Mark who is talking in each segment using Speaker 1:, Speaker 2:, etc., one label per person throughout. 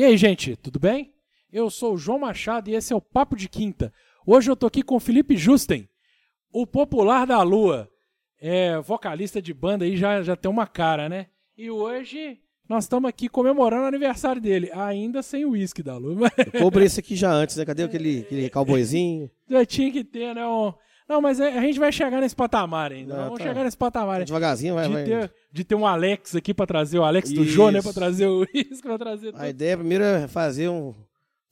Speaker 1: E aí, gente, tudo bem? Eu sou o João Machado e esse é o Papo de Quinta. Hoje eu tô aqui com o Felipe Justen, o popular da Lua. É vocalista de banda aí, já, já tem uma cara, né? E hoje nós estamos aqui comemorando o aniversário dele, ainda sem o uísque da Lua.
Speaker 2: Eu cobrei esse aqui já antes, né? Cadê aquele, aquele cowboyzinho?
Speaker 1: já tinha que ter, né? um- Não, mas é- a gente vai chegar nesse patamar ainda. Vamos
Speaker 2: tá.
Speaker 1: chegar nesse patamar ainda.
Speaker 2: Devagarzinho, vai,
Speaker 1: De
Speaker 2: vai.
Speaker 1: ter, de ter um Alex aqui pra trazer, o Alex do Jô, né? Pra
Speaker 2: Isso.
Speaker 1: trazer o uísque, pra trazer tudo.
Speaker 2: A ideia primeiro é fazer um.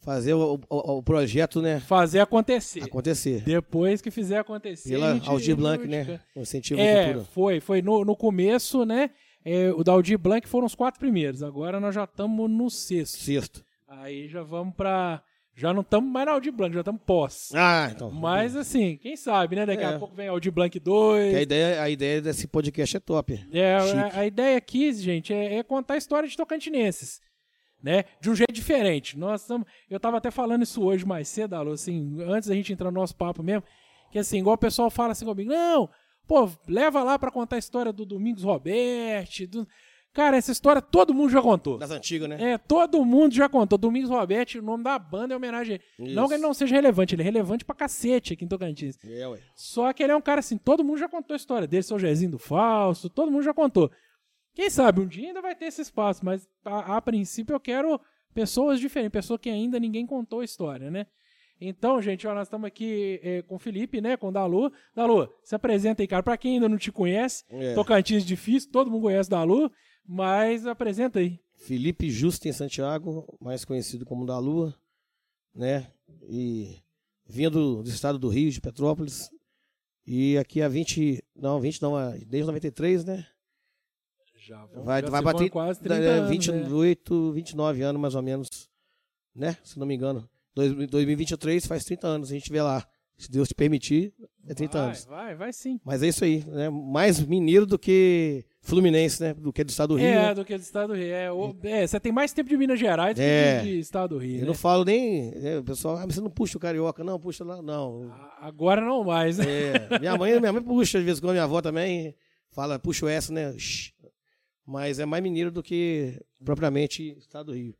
Speaker 2: Fazer o, o, o projeto, né?
Speaker 1: Fazer acontecer.
Speaker 2: Acontecer.
Speaker 1: Depois que fizer acontecer.
Speaker 2: Pela
Speaker 1: gente-
Speaker 2: Aldir Blanc, né?
Speaker 1: fica-
Speaker 2: Incentivo
Speaker 1: É,
Speaker 2: cultura.
Speaker 1: foi. Foi no, no começo, né? é, o da Aldir Blanc foram os quatro primeiros. Agora nós já estamos no sexto.
Speaker 2: Sexto.
Speaker 1: Aí já vamos pra. Já não estamos mais na Aldir Blanc, já estamos pós.
Speaker 2: Ah, então.
Speaker 1: Mas assim, quem sabe, né? Daqui a
Speaker 2: É.
Speaker 1: pouco vem Aldir Blanc 2.
Speaker 2: Que a, ideia, a ideia desse podcast é top.
Speaker 1: É, a, a ideia aqui, gente, é, é contar a história de tocantinenses. Né? De um jeito diferente. Nós estamos. Eu tava até falando isso hoje mais cedo, Alô, assim, antes da gente entrar no nosso papo mesmo. Que assim, igual o pessoal fala assim comigo, não, pô, leva lá pra contar a história do Domingos Roberti. do-" Cara, essa história todo mundo já contou.
Speaker 2: Das antigas, né?
Speaker 1: É, todo mundo já contou. Domingos Roberti, o nome da banda é homenagem a ele. Não
Speaker 2: Isso.
Speaker 1: que ele não seja relevante, ele é relevante pra cacete aqui em Tocantins.
Speaker 2: É, ué.
Speaker 1: Só que ele é um cara assim, todo mundo já contou a história dele, seu Jezinho do Fausto, todo mundo já contou. Quem sabe um dia ainda vai ter esse espaço, mas a, a princípio eu quero pessoas diferentes, pessoas que ainda ninguém contou a história, né? Então, gente, ó, nós estamos aqui eh, com o Felipe, né, com o Dalu. Dalu, se apresenta aí, cara, pra quem ainda não te conhece,
Speaker 2: É.
Speaker 1: Tocantins difícil, todo mundo conhece o Dalu, mas apresenta aí.
Speaker 2: Felipe Justo em Santiago, mais conhecido como da Lua, né? E vindo do estado do Rio, de Petrópolis. E aqui há 20, não, 20 não, desde 93, né?
Speaker 1: Já
Speaker 2: Vai,
Speaker 1: já
Speaker 2: vai bater
Speaker 1: quase 30
Speaker 2: é,
Speaker 1: anos, né?
Speaker 2: 28, 29 anos mais ou menos, né? Se não me engano. Dois- 2023 faz 30 anos, a gente vê lá. Se Deus te permitir, é 30
Speaker 1: vai,
Speaker 2: anos.
Speaker 1: Vai, vai sim.
Speaker 2: Mas é isso aí, né? Mais mineiro do que fluminense, né? Do que do estado do Rio.
Speaker 1: É,
Speaker 2: né?
Speaker 1: do que do Estado do Rio. É, o- é, você tem mais tempo de Minas Gerais do
Speaker 2: É.
Speaker 1: que de, de Estado do Rio.
Speaker 2: Eu
Speaker 1: né?
Speaker 2: não falo nem. né, o pessoal, ah, você não puxa o carioca, não, puxa lá, não.
Speaker 1: Agora não mais, né?
Speaker 2: É, minha mãe, minha mãe puxa, de vez em quando minha avó também fala, puxa o S, né? Mas é mais mineiro do que propriamente estado do Rio.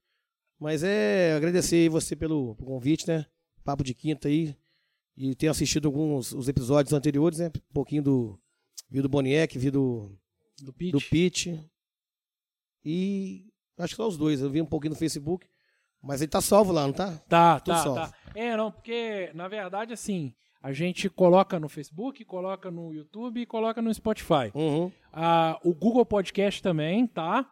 Speaker 2: Mas é agradecer você pelo, pelo convite, né? Papo de quinta aí. E tenho assistido alguns os episódios anteriores, né? Um pouquinho do. Vi do Boniek, vi do,
Speaker 1: Do Pitch.
Speaker 2: do Pete. E acho que só os dois. Eu vi um pouquinho no Facebook. Mas ele tá salvo lá, não tá?
Speaker 1: Tá,
Speaker 2: Tudo
Speaker 1: tá,
Speaker 2: salvo.
Speaker 1: tá. É, não, porque, na verdade, assim, a gente coloca no Facebook, coloca no YouTube e coloca no Spotify.
Speaker 2: Uhum.
Speaker 1: Ah, o Google Podcast também, tá?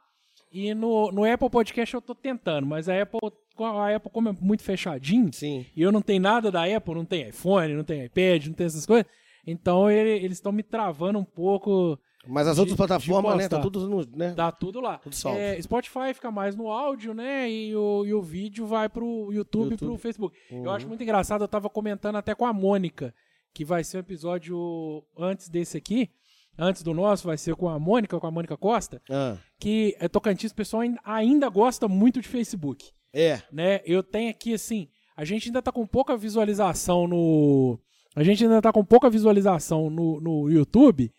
Speaker 1: E no, no Apple Podcast eu tô tentando, mas a Apple, a Apple como é muito fechadinho,
Speaker 2: Sim.
Speaker 1: e eu não tenho nada da Apple, não tem iPhone, não tem iPad, não tem essas coisas, então ele- eles estão me travando um pouco,
Speaker 2: Mas as
Speaker 1: De-
Speaker 2: outras plataformas, né? Tá tudo no. Né?
Speaker 1: dá tudo lá.
Speaker 2: Tudo.
Speaker 1: É, Spotify fica mais no áudio, né? E o, e o vídeo vai pro YouTube, e pro. Facebook. Eu
Speaker 2: Uhum.
Speaker 1: acho muito engraçado, eu tava comentando até com a Mônica, que vai ser um episódio antes desse aqui, antes do nosso, vai ser com a Mônica, com a Mônica Costa,
Speaker 2: Ah,
Speaker 1: que é Tocantins, o pessoal ainda, ainda gosta muito de Facebook,
Speaker 2: é.
Speaker 1: né? Eu tenho aqui, assim, a gente ainda tá com pouca visualização no... A gente ainda tá com pouca visualização no, no YouTube,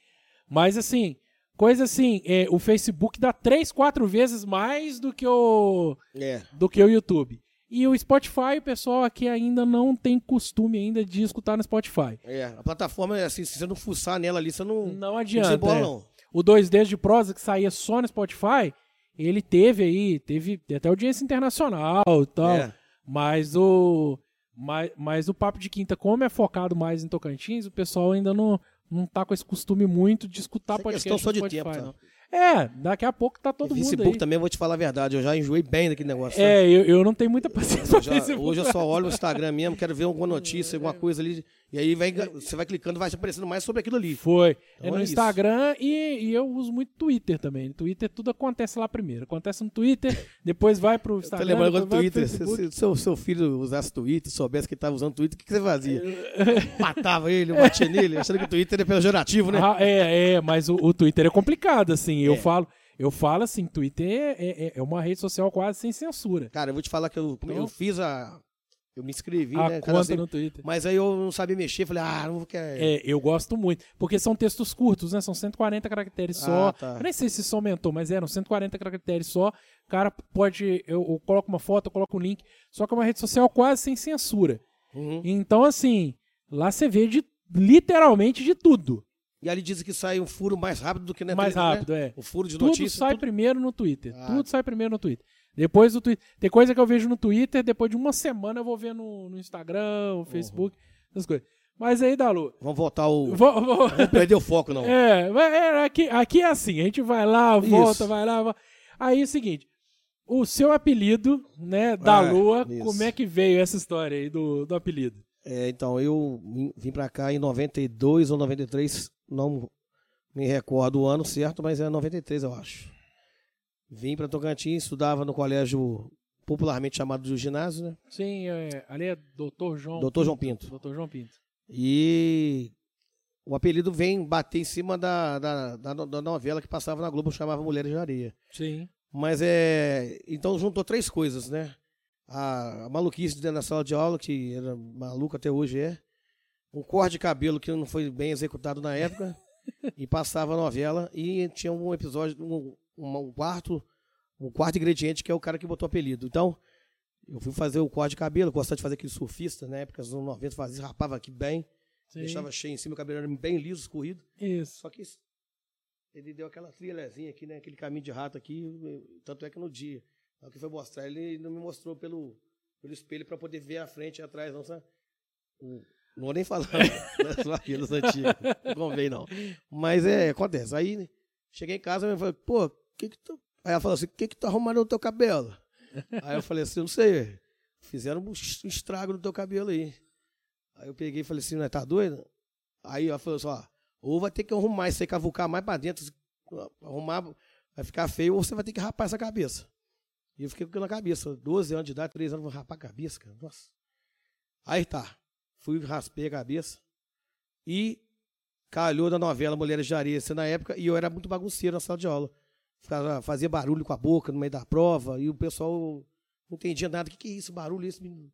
Speaker 1: mas, assim, coisa assim, é, o Facebook dá três, quatro vezes mais do que o
Speaker 2: É.
Speaker 1: do que o YouTube. E o Spotify, o pessoal aqui ainda não tem costume ainda de escutar no Spotify.
Speaker 2: É. A plataforma é assim, se você não fuçar nela ali, você não.
Speaker 1: Não
Speaker 2: Não
Speaker 1: adianta.
Speaker 2: desembola,
Speaker 1: é.
Speaker 2: não.
Speaker 1: O 2D de prosa que saía só no Spotify, ele teve aí, teve até audiência internacional e tal.
Speaker 2: É.
Speaker 1: Mas o mas, mas o papo de quinta, como é focado mais em Tocantins, o pessoal ainda não não tá com esse costume muito de escutar
Speaker 2: é
Speaker 1: podcast
Speaker 2: questão só de
Speaker 1: Spotify,
Speaker 2: tempo, tá?
Speaker 1: É, daqui a pouco tá todo
Speaker 2: E
Speaker 1: mundo
Speaker 2: Facebook
Speaker 1: aí.
Speaker 2: também, eu vou te falar a verdade, eu já enjoei bem daquele negócio.
Speaker 1: É, eu, eu não tenho muita paciência
Speaker 2: Eu já- hoje eu só olho o Instagram mesmo, quero ver alguma notícia, alguma coisa ali. E aí vai, você vai clicando, vai aparecendo mais sobre aquilo ali.
Speaker 1: Foi.
Speaker 2: Então
Speaker 1: é no
Speaker 2: é.
Speaker 1: Instagram e, e eu uso muito Twitter também. No Twitter tudo acontece lá primeiro. Acontece no Twitter, depois vai pro Instagram.
Speaker 2: lembrando agora do Twitter. Se seu, seu filho usasse Twitter, soubesse que estava usando Twitter, o que, que você fazia? Matava ele, batia nele, achando que o Twitter é pejorativo, né?
Speaker 1: Ah, é, é, mas o, o Twitter é complicado, assim. Eu
Speaker 2: É.
Speaker 1: falo, eu falo assim, Twitter é, é, é uma rede social quase sem censura.
Speaker 2: Cara, eu vou te falar que eu,
Speaker 1: Então-
Speaker 2: eu fiz a, eu me inscrevi,
Speaker 1: a
Speaker 2: né?
Speaker 1: conta
Speaker 2: cadastrei-
Speaker 1: no Twitter.
Speaker 2: Mas aí eu não sabia mexer, falei, ah, não vou querer.
Speaker 1: É, eu gosto muito. Porque são textos curtos, né? São 140 caracteres só.
Speaker 2: Ah, tá.
Speaker 1: Eu nem sei se isso aumentou, mas eram 140 caracteres só. O cara pode. Eu, eu coloco uma foto, eu coloco um link. Só que é uma rede social quase sem censura.
Speaker 2: Uhum.
Speaker 1: Então, assim, lá você vê de literalmente de tudo.
Speaker 2: E ali dizem que sai um furo mais rápido do que na
Speaker 1: mais
Speaker 2: né?
Speaker 1: rápido, é.
Speaker 2: O furo de
Speaker 1: Tudo
Speaker 2: notícia.
Speaker 1: sai
Speaker 2: tudo-
Speaker 1: primeiro no Twitter.
Speaker 2: Ah.
Speaker 1: Tudo sai primeiro no Twitter. Depois do Twitter. Tem coisa que eu vejo no Twitter, depois de uma semana eu vou ver no, no Instagram,
Speaker 2: Uhum.
Speaker 1: no Facebook, essas coisas. Mas aí, Dalu.
Speaker 2: Vamos voltar ao.
Speaker 1: Vou, vou-
Speaker 2: Não perder o foco, não.
Speaker 1: É, é, aqui, aqui é assim, a gente vai lá, volta,
Speaker 2: Isso.
Speaker 1: vai lá. vai- Aí é o seguinte, o seu apelido, né, da
Speaker 2: É,
Speaker 1: Lua,
Speaker 2: isso.
Speaker 1: como é que veio essa história aí do, do apelido?
Speaker 2: É, então, eu vim- vim pra cá em 92 ou 93, não me recordo o ano certo, mas é 93, eu acho. Vim pra Tocantins, estudava no colégio popularmente chamado de ginásio, né?
Speaker 1: Sim, é, ali é Dr. João
Speaker 2: Dr. João Pinto.
Speaker 1: Dr. João Pinto.
Speaker 2: E o apelido vem bater em cima da, da, da, da novela que passava na Globo, chamava Mulheres de Areia.
Speaker 1: Sim.
Speaker 2: Mas é. Então juntou três coisas, né? A, a maluquice dentro da sala de aula, que era maluca até hoje é. Um corte de cabelo que não foi bem executado na época. e passava a novela. E tinha um episódio, um, um, um quarto, um quarto ingrediente que é o cara que botou o apelido. Então, eu fui fazer o corte de cabelo, gostava de fazer aquele surfista, na época, nos anos 90, fazia, rapava aqui bem,
Speaker 1: Sim.
Speaker 2: deixava cheio em cima, o cabelo era bem liso, escorrido.
Speaker 1: Isso.
Speaker 2: Só que ele deu aquela trilhazinha aqui, né? Aquele caminho de rato aqui. Tanto é que no dia, na hora que foi mostrar, ele não me mostrou pelo, pelo espelho para poder ver a frente e atrás, não, sabe? Não vou nem falar das antigas. Não convém, não. Mas é, acontece. Aí né, cheguei em casa e falei, pô, que que tu. Aí ela falou assim: o que que tu arrumando no teu cabelo? Aí eu falei assim: não sei, fizeram um es- estrago no teu cabelo aí. Aí eu peguei e falei assim: não, tá doido? Aí ela falou assim: ó, ou vai ter que arrumar isso aí, cavucar mais pra dentro, arrumar, vai ficar feio, ou você vai ter que rapar essa cabeça. E eu fiquei com aquilo na cabeça, 12 anos de idade, 3 anos, vou rapar a cabeça, cara. Nossa. Aí tá. Fui, raspei a cabeça. E calhou da novela Mulheres de Areia, na época, e eu era muito bagunceiro na sala de aula. Ficava, fazia barulho com a boca no meio da prova, e o pessoal não entendia nada. O que, que é isso, barulho, isso? menino?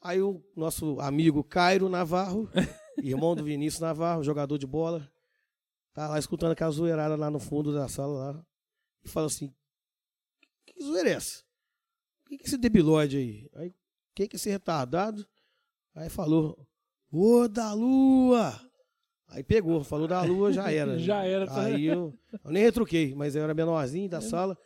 Speaker 2: Aí o nosso amigo Cairo Navarro, irmão do Vinícius Navarro, jogador de bola, tá lá escutando aquela zoeirada lá no fundo da sala lá, e fala assim, que zoeira é essa? O que, que é esse debilóide aí? Aí, quem que é esse retardado? Aí falou, ô da lua! Aí pegou, falou da lua, já era.
Speaker 1: Já era, tá?
Speaker 2: Aí eu, eu nem retruquei, mas eu era menorzinho da sala,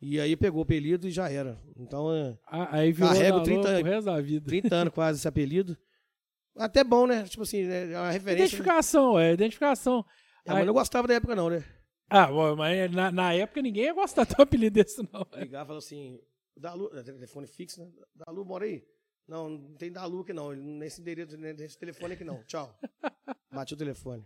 Speaker 2: e aí pegou o apelido e já era. Então, é,
Speaker 1: Ah, Aí
Speaker 2: Carrego
Speaker 1: da
Speaker 2: 30
Speaker 1: Lua resto da vida.
Speaker 2: 30 anos quase esse apelido. Até bom, né? Tipo assim, né? é uma referência.
Speaker 1: Identificação, é, identificação.
Speaker 2: É, mas eu não gostava da época, não, né?
Speaker 1: Ah, mas na, na época ninguém ia gostar do apelido desse, não.
Speaker 2: Ligar e falar assim, Dalu, é, telefone fixo, né? Dalu, mora aí? Não, não tem Dalu aqui não, nesse endereço, nesse telefone aqui não, tchau. Bati o telefone.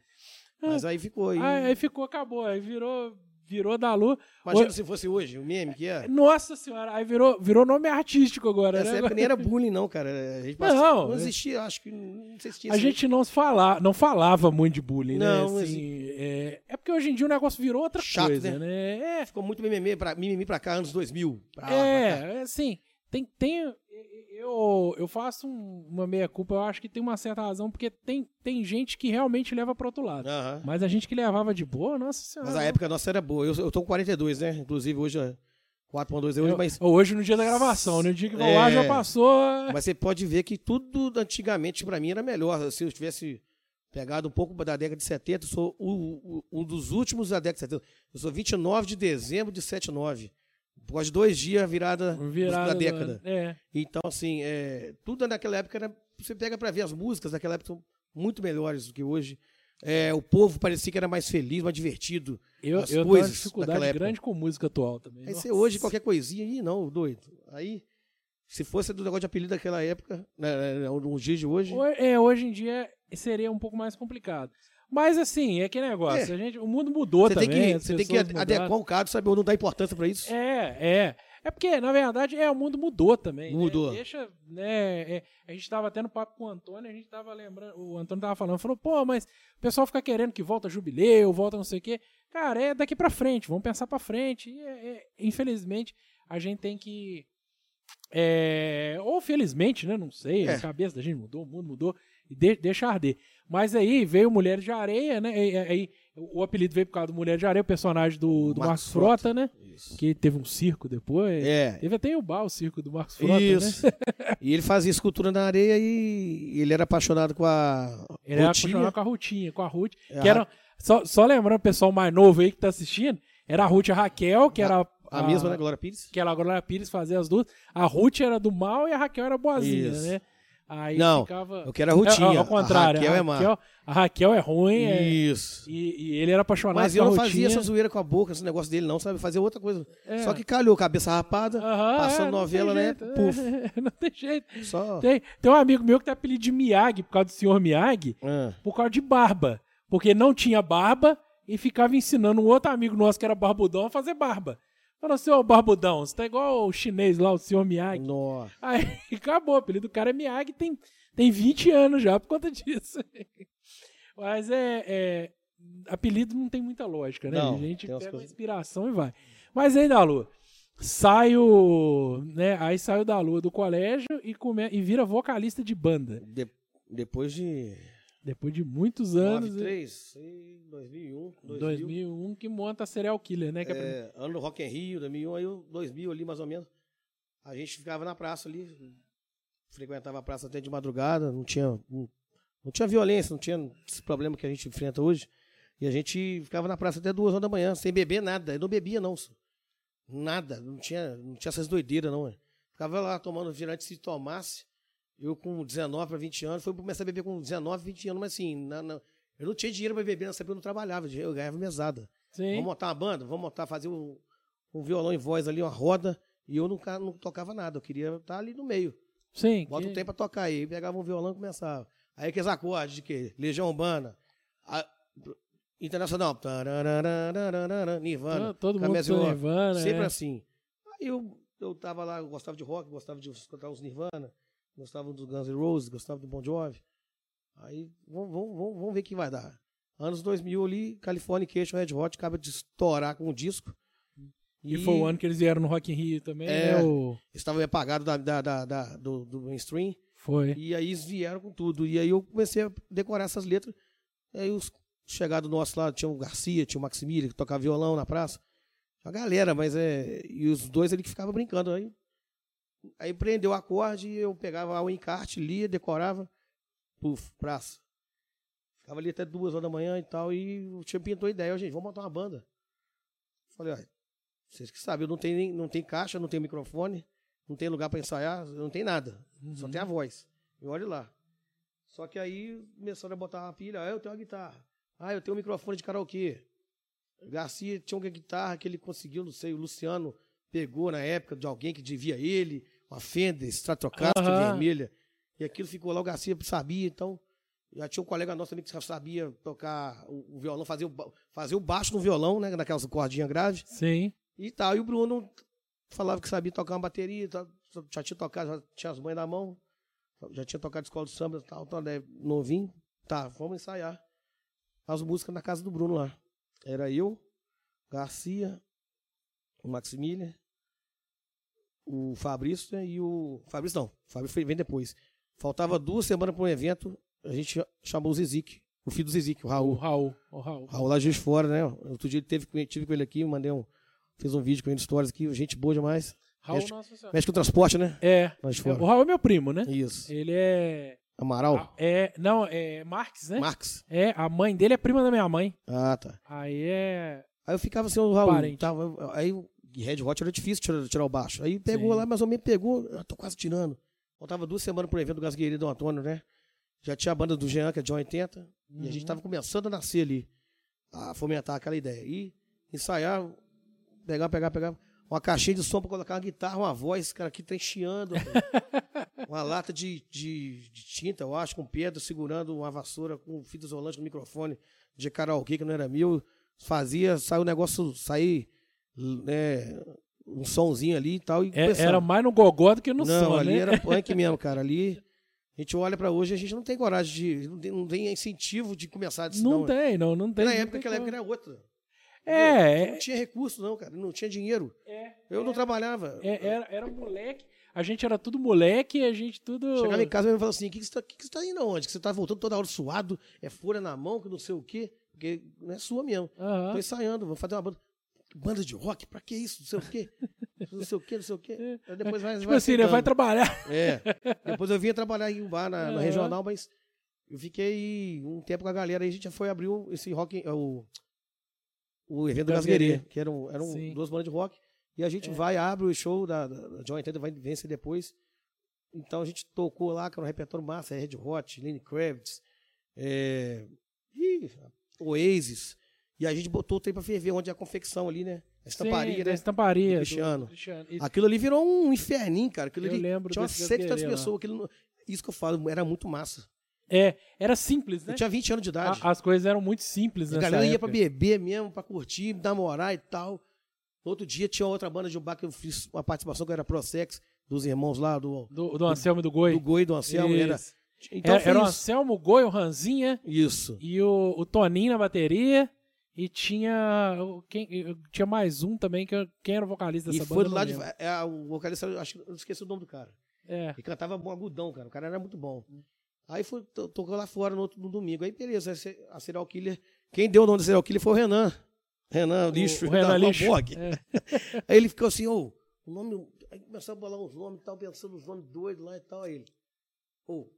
Speaker 2: Mas aí ficou aí.
Speaker 1: Aí, aí ficou, acabou, aí virou, virou da Lua.
Speaker 2: Imagina se fosse hoje, o meme que é.
Speaker 1: Nossa senhora, aí virou, virou nome artístico agora,
Speaker 2: Nessa
Speaker 1: né?
Speaker 2: época nem era bullying, não, cara. A gente
Speaker 1: Não,
Speaker 2: não
Speaker 1: é-
Speaker 2: existia, acho que não sei se tinha
Speaker 1: A gente não fala, não falava muito de bullying,
Speaker 2: Não,
Speaker 1: né? Assim, é, é porque hoje em dia o negócio virou outra
Speaker 2: Chato,
Speaker 1: coisa,
Speaker 2: né?
Speaker 1: né? É,
Speaker 2: Ficou muito mimimi pra, mimimi pra cá, anos 2000. Pra lá, pra cá.
Speaker 1: É, assim, tem, tem eu, eu faço um- uma meia-culpa, eu acho que tem uma certa razão, porque tem, tem gente que realmente leva pro outro lado.
Speaker 2: Aham.
Speaker 1: Mas a gente que levava de boa, nossa senhora.
Speaker 2: Mas a época nossa era boa. Eu, eu tô com 42, né? Inclusive hoje é 4.2 é hoje, mas,
Speaker 1: Hoje no dia da gravação, no dia que vão
Speaker 2: É.
Speaker 1: lá já passou.
Speaker 2: mas você pode ver que tudo antigamente pra mim era melhor. Se eu tivesse pegado um pouco da década de 70, eu sou o- um dos últimos da década de 70. Eu sou 29 de dezembro de 79. Após dois dias virada,
Speaker 1: Virada
Speaker 2: da década.
Speaker 1: É.
Speaker 2: Então, assim, é, tudo naquela época era. Você pega pra ver as músicas daquela época são muito melhores do que hoje. É, o povo parecia que era mais feliz, mais divertido.
Speaker 1: Eu,
Speaker 2: As
Speaker 1: eu tenho uma dificuldade grande com música atual também.
Speaker 2: Aí
Speaker 1: Nossa.
Speaker 2: você hoje, qualquer coisinha, aí não, doido. Aí, se fosse do negócio de apelido daquela época, né, né, nos dias de hoje.
Speaker 1: Ho- É, hoje em dia seria um pouco mais complicado. Mas assim, é que negócio.
Speaker 2: É.
Speaker 1: A gente, o mundo mudou
Speaker 2: Você
Speaker 1: também.
Speaker 2: tem que, você tem que
Speaker 1: mudaram.
Speaker 2: adequar o caso, sabe? Ou não dar importância pra isso.
Speaker 1: É, é. É porque, na verdade, é, o mundo mudou também. né?
Speaker 2: Mudou.
Speaker 1: Deixa, né? é, a gente tava tendo papo com o Antônio, a gente tava lembrando, o Antônio tava falando, falou, pô, mas o pessoal fica querendo que volta jubileu, volta não sei o quê. Cara, é daqui pra frente, vamos pensar pra frente. E, é- é, infelizmente, a gente tem que É, ou felizmente, né? Não sei,
Speaker 2: É.
Speaker 1: a cabeça da gente mudou, o mundo mudou, e de- deixa arder. Mas aí veio Mulher de Areia, né? e- Aí, o apelido veio por causa do Mulher de Areia, o personagem do, do Marcos
Speaker 2: Marcos
Speaker 1: Frota, né?
Speaker 2: Isso.
Speaker 1: Que teve um circo depois.
Speaker 2: É.
Speaker 1: Teve até o bar, o circo do Marcos Frota,
Speaker 2: Isso.
Speaker 1: né?
Speaker 2: e ele fazia escultura na areia e ele era apaixonado com a
Speaker 1: Ele era
Speaker 2: Rutinha.
Speaker 1: apaixonado com a Rutinha, com a Ruth.
Speaker 2: É,
Speaker 1: que
Speaker 2: a
Speaker 1: era, só, só lembrando o pessoal mais novo aí que tá assistindo, era a Ruth e a Raquel, que era
Speaker 2: A mesma, né, Glória Pires?
Speaker 1: que ela agora Pires fazia as duas. A Ruth era do mal e a Raquel era boazinha,
Speaker 2: Isso.
Speaker 1: né? Aí
Speaker 2: Não,
Speaker 1: ficava.
Speaker 2: Eu quero a Rutinha.
Speaker 1: É, ao contrário,
Speaker 2: A Raquel é
Speaker 1: a,
Speaker 2: má.
Speaker 1: Raquel, a Raquel é ruim é-
Speaker 2: Isso.
Speaker 1: e, e ele era apaixonado
Speaker 2: Mas eu não fazia essa zoeira com a boca, esse negócio dele, não, sabe? Fazia outra coisa.
Speaker 1: É.
Speaker 2: Só que calhou, cabeça rapada,
Speaker 1: Aham,
Speaker 2: passando
Speaker 1: é, não
Speaker 2: novela, né?
Speaker 1: jeito,
Speaker 2: Puf.
Speaker 1: é, não tem jeito.
Speaker 2: Só.
Speaker 1: Tem, tem um amigo meu que tem apelido de Miyagi, por causa do senhor Miyagi,
Speaker 2: Ah,
Speaker 1: por causa de barba. Porque não tinha barba e ficava ensinando um outro amigo nosso que era barbudão a fazer barba. Falou ô barbudão, você tá igual o chinês lá, o senhor Miyagi.
Speaker 2: nó.
Speaker 1: Aí acabou, o apelido do cara é Miyagi, tem, tem 20 anos já por conta disso. Mas é, é, Apelido não tem muita lógica, né?
Speaker 2: Não,
Speaker 1: a gente pega uma
Speaker 2: coisas-
Speaker 1: inspiração e vai. Mas aí, da Lua, saio, né? Aí saiu da Lua do colégio e, come, e vira vocalista de banda.
Speaker 2: De- depois de.
Speaker 1: Depois de muitos anos.
Speaker 2: 93, 2001, 2000.
Speaker 1: 2001 que monta a Serial Killer, né? Que é
Speaker 2: ano do Rock in Rio, 2001, aí o 2000 ali mais ou menos. A gente ficava na praça ali, frequentava a praça até de madrugada, não tinha, não, não tinha violência, não tinha esse problema que a gente enfrenta hoje. E a gente ficava na praça até duas horas da manhã, sem beber nada. Eu não bebia não, nada, não tinha, não tinha essas doideiras não. é. Ficava lá tomando refrigerante se tomasse. Eu com 19 para 20 anos, fui começar a beber com 19, 20 anos, mas assim, na- na- eu não tinha dinheiro para beber nessa época, eu não trabalhava, eu ganhava mesada.
Speaker 1: Sim.
Speaker 2: Vamos montar uma banda? Vamos montar, fazer um, um violão e voz ali, uma roda. E eu nunca, não tocava nada, eu queria estar ali no meio.
Speaker 1: Sim.
Speaker 2: Bota
Speaker 1: que-
Speaker 2: um tempo pra tocar aí. Pegava um violão e começava. Aí aqueles acordes de quê? Legião Urbana. a- internacional. Nirvana.
Speaker 1: todo mundo com
Speaker 2: Rock.
Speaker 1: Nirvana,
Speaker 2: Sempre
Speaker 1: é.
Speaker 2: assim. Aí eu, eu tava lá, eu gostava de rock, gostava de escutar uns Nirvana, gostava do Guns N' Roses, gostava do Bon Jovi. Aí vamos, vamos, vamos, ver o que vai dar. Anos 2000 ali, Californication Red Hot acaba de estourar com um disco.
Speaker 1: E foi o ano que eles vieram no Rock in Rio também,
Speaker 2: É.
Speaker 1: né? O...
Speaker 2: Estava apagado da, da, da, da- do, do mainstream.
Speaker 1: Foi.
Speaker 2: E aí eles vieram com tudo. E aí eu comecei a decorar essas letras. E aí os chegados nossos lá, tinha o Garcia, tinha o Maximiliano, que tocava violão na praça. A galera, mas é. E os dois ali que ficavam brincando. Aí, aí prendeu o acorde, eu pegava o encarte, lia, decorava. Puf, praça. Ficava ali até duas horas da manhã e tal. E o tio pintou a ideia, "Ó, gente, vamos montar uma banda. Falei, olha, vocês que sabem, eu não tenho, nem, não tenho caixa, não tenho microfone, não tenho lugar para ensaiar, não tenho nada. Só tem a voz. E olha lá. Só que aí começaram a botar uma pilha. Ah, eu tenho uma guitarra. Ah, eu tenho um microfone de karaokê. Garcia tinha uma guitarra que ele conseguiu, não sei, o Luciano pegou na época de alguém que devia ele, uma Fender Stratocaster
Speaker 1: Aham.
Speaker 2: vermelha. E aquilo ficou lá, o Garcia sabia, então. Já tinha um colega nosso também que já sabia tocar o, o violão, fazer o, fazer o baixo no violão, né? Naquelas cordinhas graves.
Speaker 1: Sim.
Speaker 2: E tal. E o Bruno falava que sabia tocar uma bateria, já tinha tocado, já tinha as mães na mão, já tinha tocado escola de samba e tal, tal, né, novinho. Tá, vamos ensaiar. As músicas na casa do Bruno lá. Era eu, Garcia, o Maximilian, o Fabrício né, e o. Fabrício não, o Fabrício vem depois. Faltava duas semanas para um evento, a gente chamou o Zizik, o filho do Zizik, o
Speaker 1: O
Speaker 2: Raul.
Speaker 1: Raul. O Raul.
Speaker 2: Raul lá de fora, né? Outro dia ele teve, tive com ele aqui, mandei um. Fiz um vídeo com ele, stories aqui, gente boa demais.
Speaker 1: Raul,
Speaker 2: Mexe-
Speaker 1: nossa.
Speaker 2: Mexe com transporte, né?
Speaker 1: É. O. Raul é meu primo, né?
Speaker 2: Isso.
Speaker 1: Ele é.
Speaker 2: Amaral?
Speaker 1: é não, é Marques, né?
Speaker 2: Marx?
Speaker 1: É, a mãe dele é prima da minha mãe.
Speaker 2: Ah, tá.
Speaker 1: Aí é.
Speaker 2: Aí eu ficava assim, o Raul.
Speaker 1: Parente.
Speaker 2: Tava, aí o Red Hot era difícil tirar, tirar o baixo. Aí pegou
Speaker 1: Sim.
Speaker 2: lá, mais ou menos pegou, eu tô quase tirando. Faltava duas semanas pro evento do Gasgueiro do Antônio, né? Já tinha a banda do Jean, que é John 80, e a gente
Speaker 1: Uhum.
Speaker 2: tava começando a nascer ali, a fomentar aquela ideia. E ensaiar, pegar, pegar, pegar. Uma caixinha de som pra colocar uma guitarra, uma voz, cara, aqui tá enchiando. uma lata de, de, de tinta, eu acho, com pedra, segurando uma vassoura com fita isolante no microfone de karaokê, que não era meu. Fazia, saiu o negócio, sair, né, um sonzinho ali e tal. E
Speaker 1: é- era mais no gogó do que no
Speaker 2: não,
Speaker 1: som,
Speaker 2: ali
Speaker 1: né?
Speaker 2: era punk mesmo, cara. Ali, a gente olha pra hoje, a gente não tem coragem de. Não tem, não tem incentivo de começar disso,
Speaker 1: Não
Speaker 2: não.
Speaker 1: tem, não, não tem.
Speaker 2: Na época, aquela época era outra.
Speaker 1: É,
Speaker 2: Não tinha recurso, não, cara. Não tinha dinheiro.
Speaker 1: é,
Speaker 2: Eu não trabalhava.
Speaker 1: é, era, era moleque. A gente era tudo moleque, a gente tudo.
Speaker 2: Chegava em casa e falava assim: o que, que, você tá, que, que você tá indo aonde? Que você tá voltando toda hora suado, é folha na mão, que não sei o quê. Porque não é sua mesmo.
Speaker 1: Aham.
Speaker 2: Tô ensaiando, vou fazer uma banda. Banda de rock? Pra que isso? Não sei o quê. Não sei o quê, não sei o quê. Aí depois vai,
Speaker 1: Tipo
Speaker 2: vai
Speaker 1: assim, né? Vai trabalhar.
Speaker 2: É. Depois eu vinha trabalhar em um bar na, na
Speaker 1: Aham.
Speaker 2: regional, mas eu fiquei um tempo com a galera. Aí a gente já foi abrir esse rock, é, o, o evento do
Speaker 1: Gasguerê.
Speaker 2: Que eram, eram
Speaker 1: Sim.
Speaker 2: duas bandas de rock. E a gente
Speaker 1: É.
Speaker 2: vai, abre o show da, da, da John Entenda, vai vencer depois. Então a gente tocou lá, que era um repertório massa, Red Hot, Lenny Kravitz, é, ih, Oasis. E a gente botou o trem pra ferver, onde é a confecção ali, né? A estamparia,
Speaker 1: Sim,
Speaker 2: né?
Speaker 1: estamparia.
Speaker 2: Do Cristiano.
Speaker 1: Cristiano. Isso.
Speaker 2: Aquilo ali virou um inferninho, cara. Aquilo
Speaker 1: Eu
Speaker 2: ali
Speaker 1: lembro
Speaker 2: tinha umas
Speaker 1: desse
Speaker 2: cento e tantas
Speaker 1: Gasguerê lá.
Speaker 2: pessoas. Aquilo, isso que eu falo, era muito massa.
Speaker 1: É, era simples, né?
Speaker 2: Eu tinha 20 anos de idade.
Speaker 1: A- as coisas eram muito simples
Speaker 2: a
Speaker 1: nessa
Speaker 2: galera ia
Speaker 1: época.
Speaker 2: pra beber mesmo, pra curtir, namorar e tal. No outro dia tinha outra banda de um bar que eu fiz uma participação que era Prosex, dos irmãos lá, do,
Speaker 1: Do, do Anselmo e do Goi.
Speaker 2: do Goi e do Anselmo. Era, então
Speaker 1: era, era o. Anselmo, o Goi, o Ranzinha
Speaker 2: Isso.
Speaker 1: e o, o Toninho na bateria. E tinha. Quem, tinha mais um também, que quem era o vocalista
Speaker 2: E
Speaker 1: dessa
Speaker 2: foi
Speaker 1: banda?
Speaker 2: do
Speaker 1: eu
Speaker 2: lado de. É, o vocalista, acho que eu esqueci o nome do cara.
Speaker 1: É.
Speaker 2: E cantava bom agudão, cara. O cara era muito bom. Aí foi, to- tocou lá fora no, outro, no domingo. Aí beleza, a Serial Killer. Quem deu o nome da Serial Killer foi o Renan. Renan Lixo,
Speaker 1: o Renan Lixo. É.
Speaker 2: Aí ele ficou assim, ô, o nome. Aí começou a bolar uns nomes e tal, pensando nos nomes doidos lá e tal. Aí ele, ô,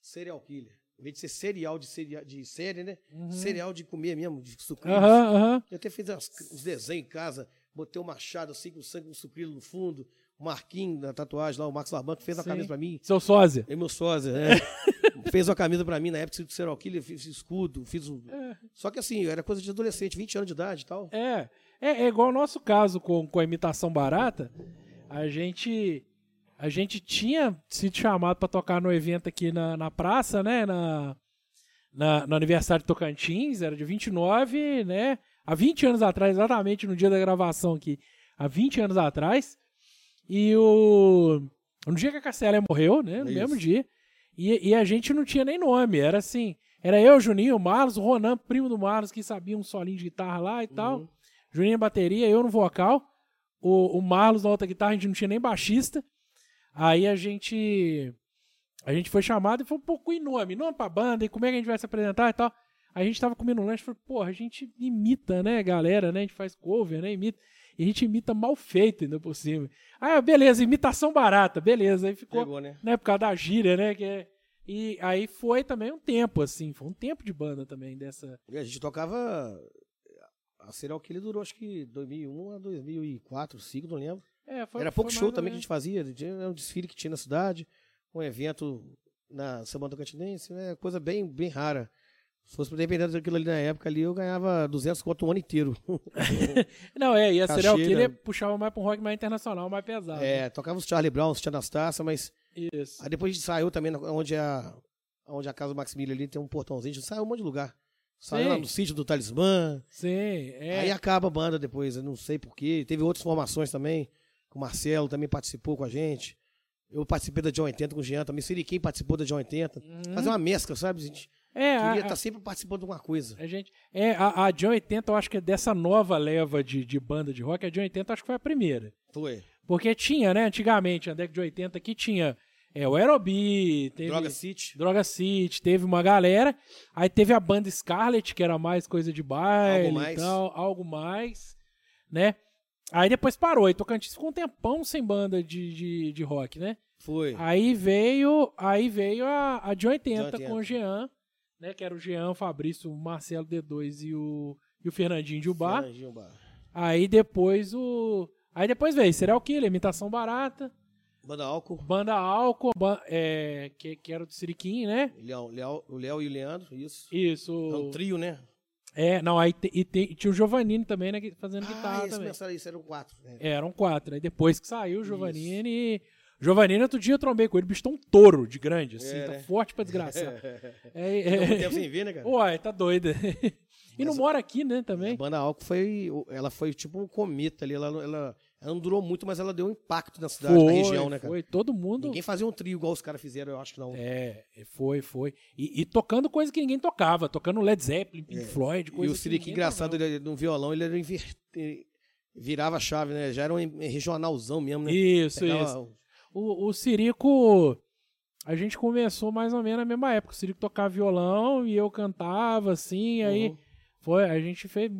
Speaker 2: Serial Killer. Em vez de ser cereal de, cereal, de série, né? Cereal de comer mesmo, de sucrilhos.
Speaker 1: Uhum. Aham.
Speaker 2: Eu até fiz uns, uns desenhos em casa, botei um machado assim, com sangue, um sucrilho no fundo, o Marquinhos da tatuagem lá, o Max Laban, que fez uma
Speaker 1: Sim.
Speaker 2: camisa pra mim.
Speaker 1: Seu sósia.
Speaker 2: É meu sósia, né? fez uma camisa pra mim na época do Serial Killer, fiz escudo, fiz um. Só que assim, era coisa de adolescente, 20 anos de idade e tal.
Speaker 1: É, é, é igual o nosso caso com, com a imitação barata. A gente a gente tinha sido chamado para tocar no evento aqui na, na praça, né? Na, na, no aniversário de Tocantins, era de 29, né? Há 20 anos atrás, exatamente no dia da gravação aqui, há 20 anos atrás. E o. No dia que a Cassia morreu, né? No
Speaker 2: É
Speaker 1: mesmo
Speaker 2: isso.
Speaker 1: dia. E, e a gente não tinha nem nome. Era assim. Era eu, Juninho, o Marlos, o Ronan, primo do Marlos, que sabia um solinho de guitarra lá e tal.
Speaker 2: Uhum.
Speaker 1: Juninho na bateria, eu no vocal. O, o Marlos na outra guitarra, a gente não tinha nem baixista. Aí a gente. A gente foi chamado e falou, pô, com nome, nome pra banda, e como é que a gente vai se apresentar e tal. Aí a gente tava comendo um lanche e falou, pô, a gente imita, né, galera, né? A gente faz cover, né? Imita. E a gente imita mal feito ainda por cima. Ah, beleza, imitação barata, beleza. Aí ficou,
Speaker 2: Pegou, né?
Speaker 1: né, por causa da gíria, né? Que é- E aí foi também um tempo, assim, foi um tempo de banda também dessa.
Speaker 2: E a gente tocava. A Serial Killer durou acho que 2001 a 2004, 2005, não lembro.
Speaker 1: É, foi,
Speaker 2: Era pouco show também que a gente fazia. Tinha um desfile que tinha na cidade, um evento na Semana do Cantinense, né? Coisa bem, bem rara. Se fosse dependendo daquilo ali na época ali, eu ganhava 200 conto o ano inteiro.
Speaker 1: Não, é, e a Serial Killer
Speaker 2: né?
Speaker 1: puxava mais pra um rock mais internacional, mais pesado.
Speaker 2: é, tocava os Charlie Brown, os Tia Anastácia, mas
Speaker 1: Isso.
Speaker 2: aí depois a gente saiu também onde a, onde a casa do Maximiliano ali tem um portãozinho, a gente saiu um monte de lugar. Saiu
Speaker 1: Sim.
Speaker 2: lá no sítio do Talismã.
Speaker 1: Sim, é.
Speaker 2: Aí acaba a banda depois, eu não sei porquê. Teve outras formações também. O Marcelo também participou com a gente. Eu participei da John 80 com o Jean também. Siriquim participou da John 80. Fazer uma mescla, sabe? A gente
Speaker 1: é,
Speaker 2: queria estar sempre participando de uma coisa.
Speaker 1: a, a gente. É, a, a John 80, eu acho que é dessa nova leva de, de banda de rock, a John 80 acho que foi a primeira.
Speaker 2: Foi.
Speaker 1: Porque tinha, né, antigamente, a década de 80 que tinha é, o Aerobi, teve.
Speaker 2: Droga City.
Speaker 1: Droga City, teve uma galera. Aí teve a banda Scarlet, que era mais coisa de baile
Speaker 2: Algo mais.
Speaker 1: e tal, algo mais, né? Aí depois parou. E Tocantins ficou um tempão sem banda de, de, de rock, né?
Speaker 2: Foi.
Speaker 1: Aí veio, aí veio a, a de 80,
Speaker 2: De 80.
Speaker 1: com o Jean, né? Que era o Jean, o Fabrício, o Marcelo D2 e o, e o Fernandinho de Ubar.
Speaker 2: Fernandinho Bar.
Speaker 1: Aí depois o. Aí depois veio Serial Killer, imitação barata,
Speaker 2: Banda Álcool.
Speaker 1: banda álcool, ban- é, que, que era o do Siriquim, né?
Speaker 2: Léo, Léo- o Léo e o Leandro, isso.
Speaker 1: Isso.
Speaker 2: É um trio, né?
Speaker 1: É, não, aí te- e te- tinha o Giovannini também, né? que- Fazendo guitarra
Speaker 2: ah, esse
Speaker 1: também.
Speaker 2: pensaram isso, eram quatro. né?
Speaker 1: É, eram quatro. Aí depois que saiu o Giovannini. Giovannini, outro dia eu trombei com ele, bicho tá um touro de grande, assim,
Speaker 2: É,
Speaker 1: tá
Speaker 2: né?
Speaker 1: forte pra desgraçar. É,
Speaker 2: muito
Speaker 1: é,
Speaker 2: tempo sem ver, né, cara?
Speaker 1: Uai, tá doido. E não mora aqui, né, também.
Speaker 2: A banda Alco foi. Ela foi tipo um cometa ali. Ela, ela, ela não durou muito, mas ela deu um impacto na cidade,
Speaker 1: Foi,
Speaker 2: na região, né, cara?
Speaker 1: foi. Todo mundo.
Speaker 2: Ninguém fazia um trio igual os caras fizeram, eu acho que não.
Speaker 1: É, foi, foi. E, e tocando coisa que ninguém tocava. Tocando Led Zeppelin, Pink Floyd,
Speaker 2: É. e
Speaker 1: coisa
Speaker 2: o Siri, que engraçado,
Speaker 1: tocava.
Speaker 2: ele, no violão ele era inver... virava a chave, né? Já era um regionalzão mesmo, né?
Speaker 1: Isso,
Speaker 2: Pegava
Speaker 1: isso. O, o Sirico, a gente começou mais ou menos na mesma época. O Sirico tocava violão e eu cantava, assim, aí
Speaker 2: Uhum.
Speaker 1: foi, a gente fez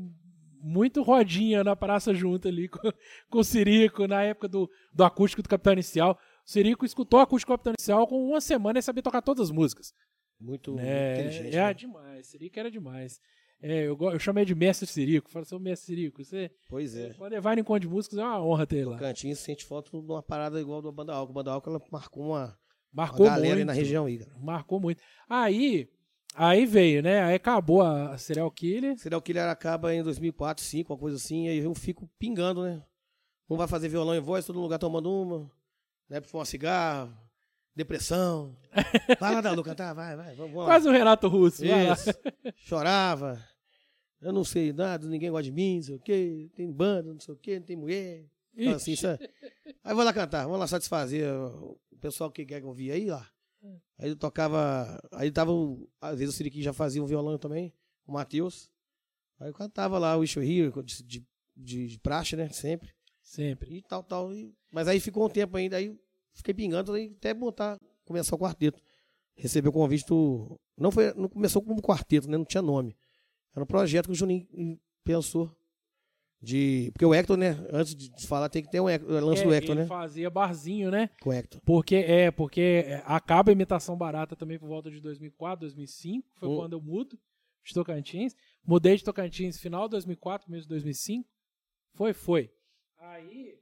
Speaker 1: muito rodinha na praça junto ali com, com o Sirico, na época do, do acústico do Capitão Inicial. O Sirico escutou o acústico do Capitão Inicial com uma semana e sabia tocar todas as músicas.
Speaker 2: Muito, muito
Speaker 1: É,
Speaker 2: inteligente.
Speaker 1: é
Speaker 2: né?
Speaker 1: demais, Sirico era demais. É, eu, eu chamei de Mestre Sirico, falei, seu Mestre Sirico, você,
Speaker 2: Pois é.
Speaker 1: quando levar no encontro de músicos é uma honra ter ele lá.
Speaker 2: Cantinho sente foto de uma parada igual do Banda Alco. A Banda Alco, ela marcou uma, uma
Speaker 1: Marcou
Speaker 2: galera
Speaker 1: muito.
Speaker 2: aí na região aí.
Speaker 1: Marcou muito. Aí, aí veio, né? Aí acabou a, Serial Killer.
Speaker 2: Serial Killer acaba em 2004, 2005, uma coisa assim, aí eu fico pingando, né? Um vai fazer violão e voz, todo lugar tomando uma, né? Pra fumar cigarro, depressão. Vai lá, Dalu, cantar, vai, vai, vamos lá.
Speaker 1: Quase o Renato Russo.
Speaker 2: Isso. Chorava. Eu não sei nada, ninguém gosta de mim, não sei o quê. Tem banda, não sei o quê, não tem mulher. Então, assim, sabe? Aí vou lá cantar, vamos lá satisfazer o pessoal que quer ouvir aí lá. Aí eu tocava. Aí tava. Às vezes o Siriqui já fazia um violão também, o Matheus. Aí eu cantava lá o You Here, de, de, de, de praxe, né? Sempre.
Speaker 1: Sempre.
Speaker 2: E tal, tal. e- Mas aí ficou um tempo ainda, aí fiquei pingando, aí até botar, começar o quarteto. Recebi o convite do. Não, foi, não começou como quarteto, né? Não tinha nome. Era um projeto que o Juninho pensou. De. Porque o Hector, né? Antes de falar, tem que ter um Hector, lance
Speaker 1: É,
Speaker 2: do Hector, né?
Speaker 1: fazia barzinho, né?
Speaker 2: Com o Hector.
Speaker 1: Porque é, porque acaba a imitação barata também por volta de 2004, 2005, foi quando eu mudo de Tocantins. Mudei de Tocantins final de 2004, começo de 2005. Foi, foi. Aí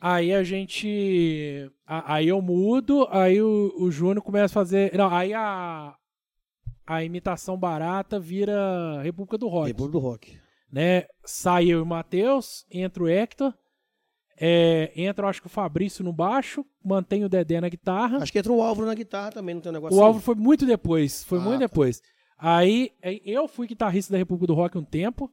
Speaker 1: Aí a gente. a- Aí eu mudo, aí o, o Júnior começa a fazer. Não, aí a. A imitação barata vira República do Rock.
Speaker 2: República do Rock.
Speaker 1: Né? Sai eu e o Matheus, entra o Hector, é, entra, acho que o Fabrício no baixo, mantém o Dedé na guitarra.
Speaker 2: Acho que entrou o Álvaro na guitarra também, não tem um negócio
Speaker 1: O
Speaker 2: assim?
Speaker 1: Álvaro foi muito depois, foi
Speaker 2: Ah,
Speaker 1: muito
Speaker 2: tá.
Speaker 1: depois. Aí aí eu fui guitarrista da República do Rock um tempo,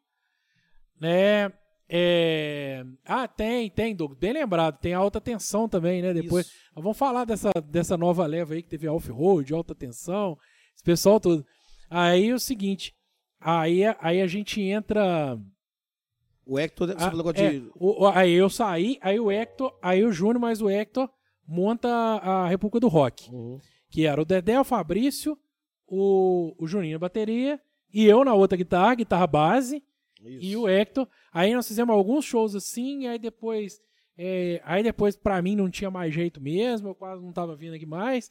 Speaker 1: né? É... Ah, tem, tem, Douglas, bem lembrado. Tem a alta tensão também, né? Depois,
Speaker 2: Isso.
Speaker 1: Vamos falar dessa, dessa nova leva aí que teve a off-road, alta tensão, esse pessoal todo. Aí é o seguinte, aí, aí a gente entra.
Speaker 2: O Hector, você
Speaker 1: Ah,
Speaker 2: falou
Speaker 1: é,
Speaker 2: de.
Speaker 1: o- aí eu saí, aí o Hector, aí o Júnior mais o Hector monta a República do Rock.
Speaker 2: Uhum.
Speaker 1: Que era o Dedé, o Fabrício, o, o Juninho na bateria, e eu na outra guitarra, guitarra base,
Speaker 2: Isso.
Speaker 1: e o Hector. Aí nós fizemos alguns shows assim, aí depois. é, aí depois, pra mim, não tinha mais jeito mesmo, eu quase não tava vindo aqui mais.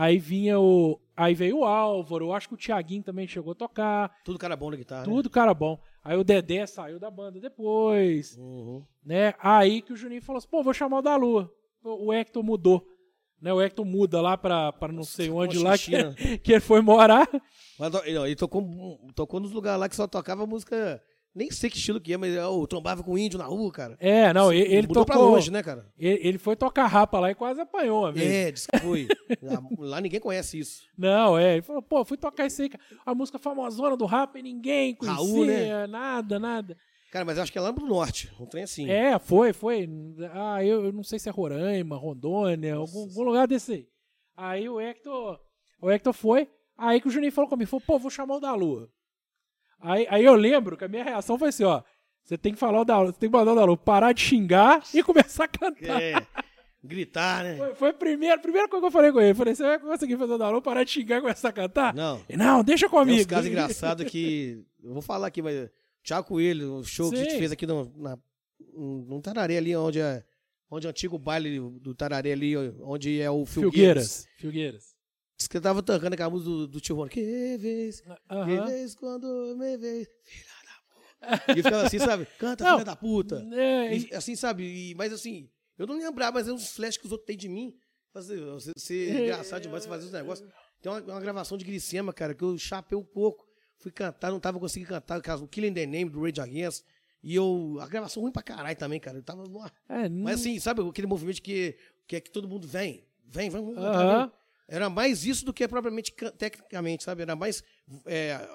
Speaker 1: Aí vinha o. Aí veio o Álvaro, eu acho que o Thiaguinho também chegou a tocar.
Speaker 2: Tudo cara bom na guitarra. né?
Speaker 1: Tudo cara bom. Aí o Dedé saiu da banda depois,
Speaker 2: Uhum.
Speaker 1: né? Aí que o Juninho falou assim: pô, vou chamar o da Lua. O Hector mudou. Né, o Hector muda lá pra, pra não sei
Speaker 2: Ficou
Speaker 1: onde lá que,
Speaker 2: né?
Speaker 1: que ele foi morar.
Speaker 2: Mas, ó, ele tocou, tocou nos lugares lá que só tocava música. Nem sei que estilo que é, mas eu trombava com índio na rua, cara.
Speaker 1: É, não, ele, ele tocou.
Speaker 2: pra longe, né, cara?
Speaker 1: Ele, ele foi tocar rapa lá e quase apanhou uma vez.
Speaker 2: É, disse que foi. lá, ninguém conhece isso.
Speaker 1: Não, é. Ele falou, pô, fui tocar isso aí, a música famosona do rap e ninguém conhecia,
Speaker 2: Raul, né?
Speaker 1: nada, nada.
Speaker 2: Cara, mas acho que é lá pro norte. Um trem assim.
Speaker 1: É, foi, foi. Ah, eu, eu não sei se é Roraima, Rondônia, algum, algum lugar desse aí. Aí o Hector, o Hector foi, aí que o Juninho falou comigo, falou, pô, vou chamar o da Lua. Aí, aí eu lembro que a minha reação foi assim, ó, você tem que falar o da você tem que mandar o da parar de xingar e começar a cantar.
Speaker 2: É. Gritar, né?
Speaker 1: Foi, foi a primeira, primeira coisa que eu falei com ele. Eu falei, você vai conseguir fazer o da parar de xingar e começar a cantar?
Speaker 2: Não.
Speaker 1: Ele, Não, deixa
Speaker 2: Tem
Speaker 1: comigo.
Speaker 2: uns casos engraçados que. Eu vou falar aqui, mas. Tiago Coelho, o show que a gente
Speaker 1: Sim.
Speaker 2: fez aqui no, na, num Tararé ali, onde é. Onde é o antigo baile do Tararé ali, onde é o Filgueiras.
Speaker 1: Filgueiras. Filgueiras.
Speaker 2: Diz que eu tava tocando aquela música do, do tio. Que vez, que
Speaker 1: Aham.
Speaker 2: vez quando me vez, filha da puta. E ficava assim, sabe? Canta,
Speaker 1: Não.
Speaker 2: filha da puta.
Speaker 1: É,
Speaker 2: E, assim, sabe? E- mas assim, eu não lembrava, mas é uns flashes que os outros têm de mim. Fazer, você, você é engraçado demais você fazer os negócios. Tem uma, uma gravação de Glicema, cara, que eu chapei um pouco. Fui cantar, não tava conseguindo cantar, caso o Killing the Name do Rage Against. E eu. A gravação ruim pra caralho também, cara. Eu tava
Speaker 1: é,
Speaker 2: Mas assim, sabe aquele movimento que, que é que todo mundo vem, vem, vamos.
Speaker 1: Aham.
Speaker 2: Era mais isso do que propriamente tecnicamente, sabe? Era mais é,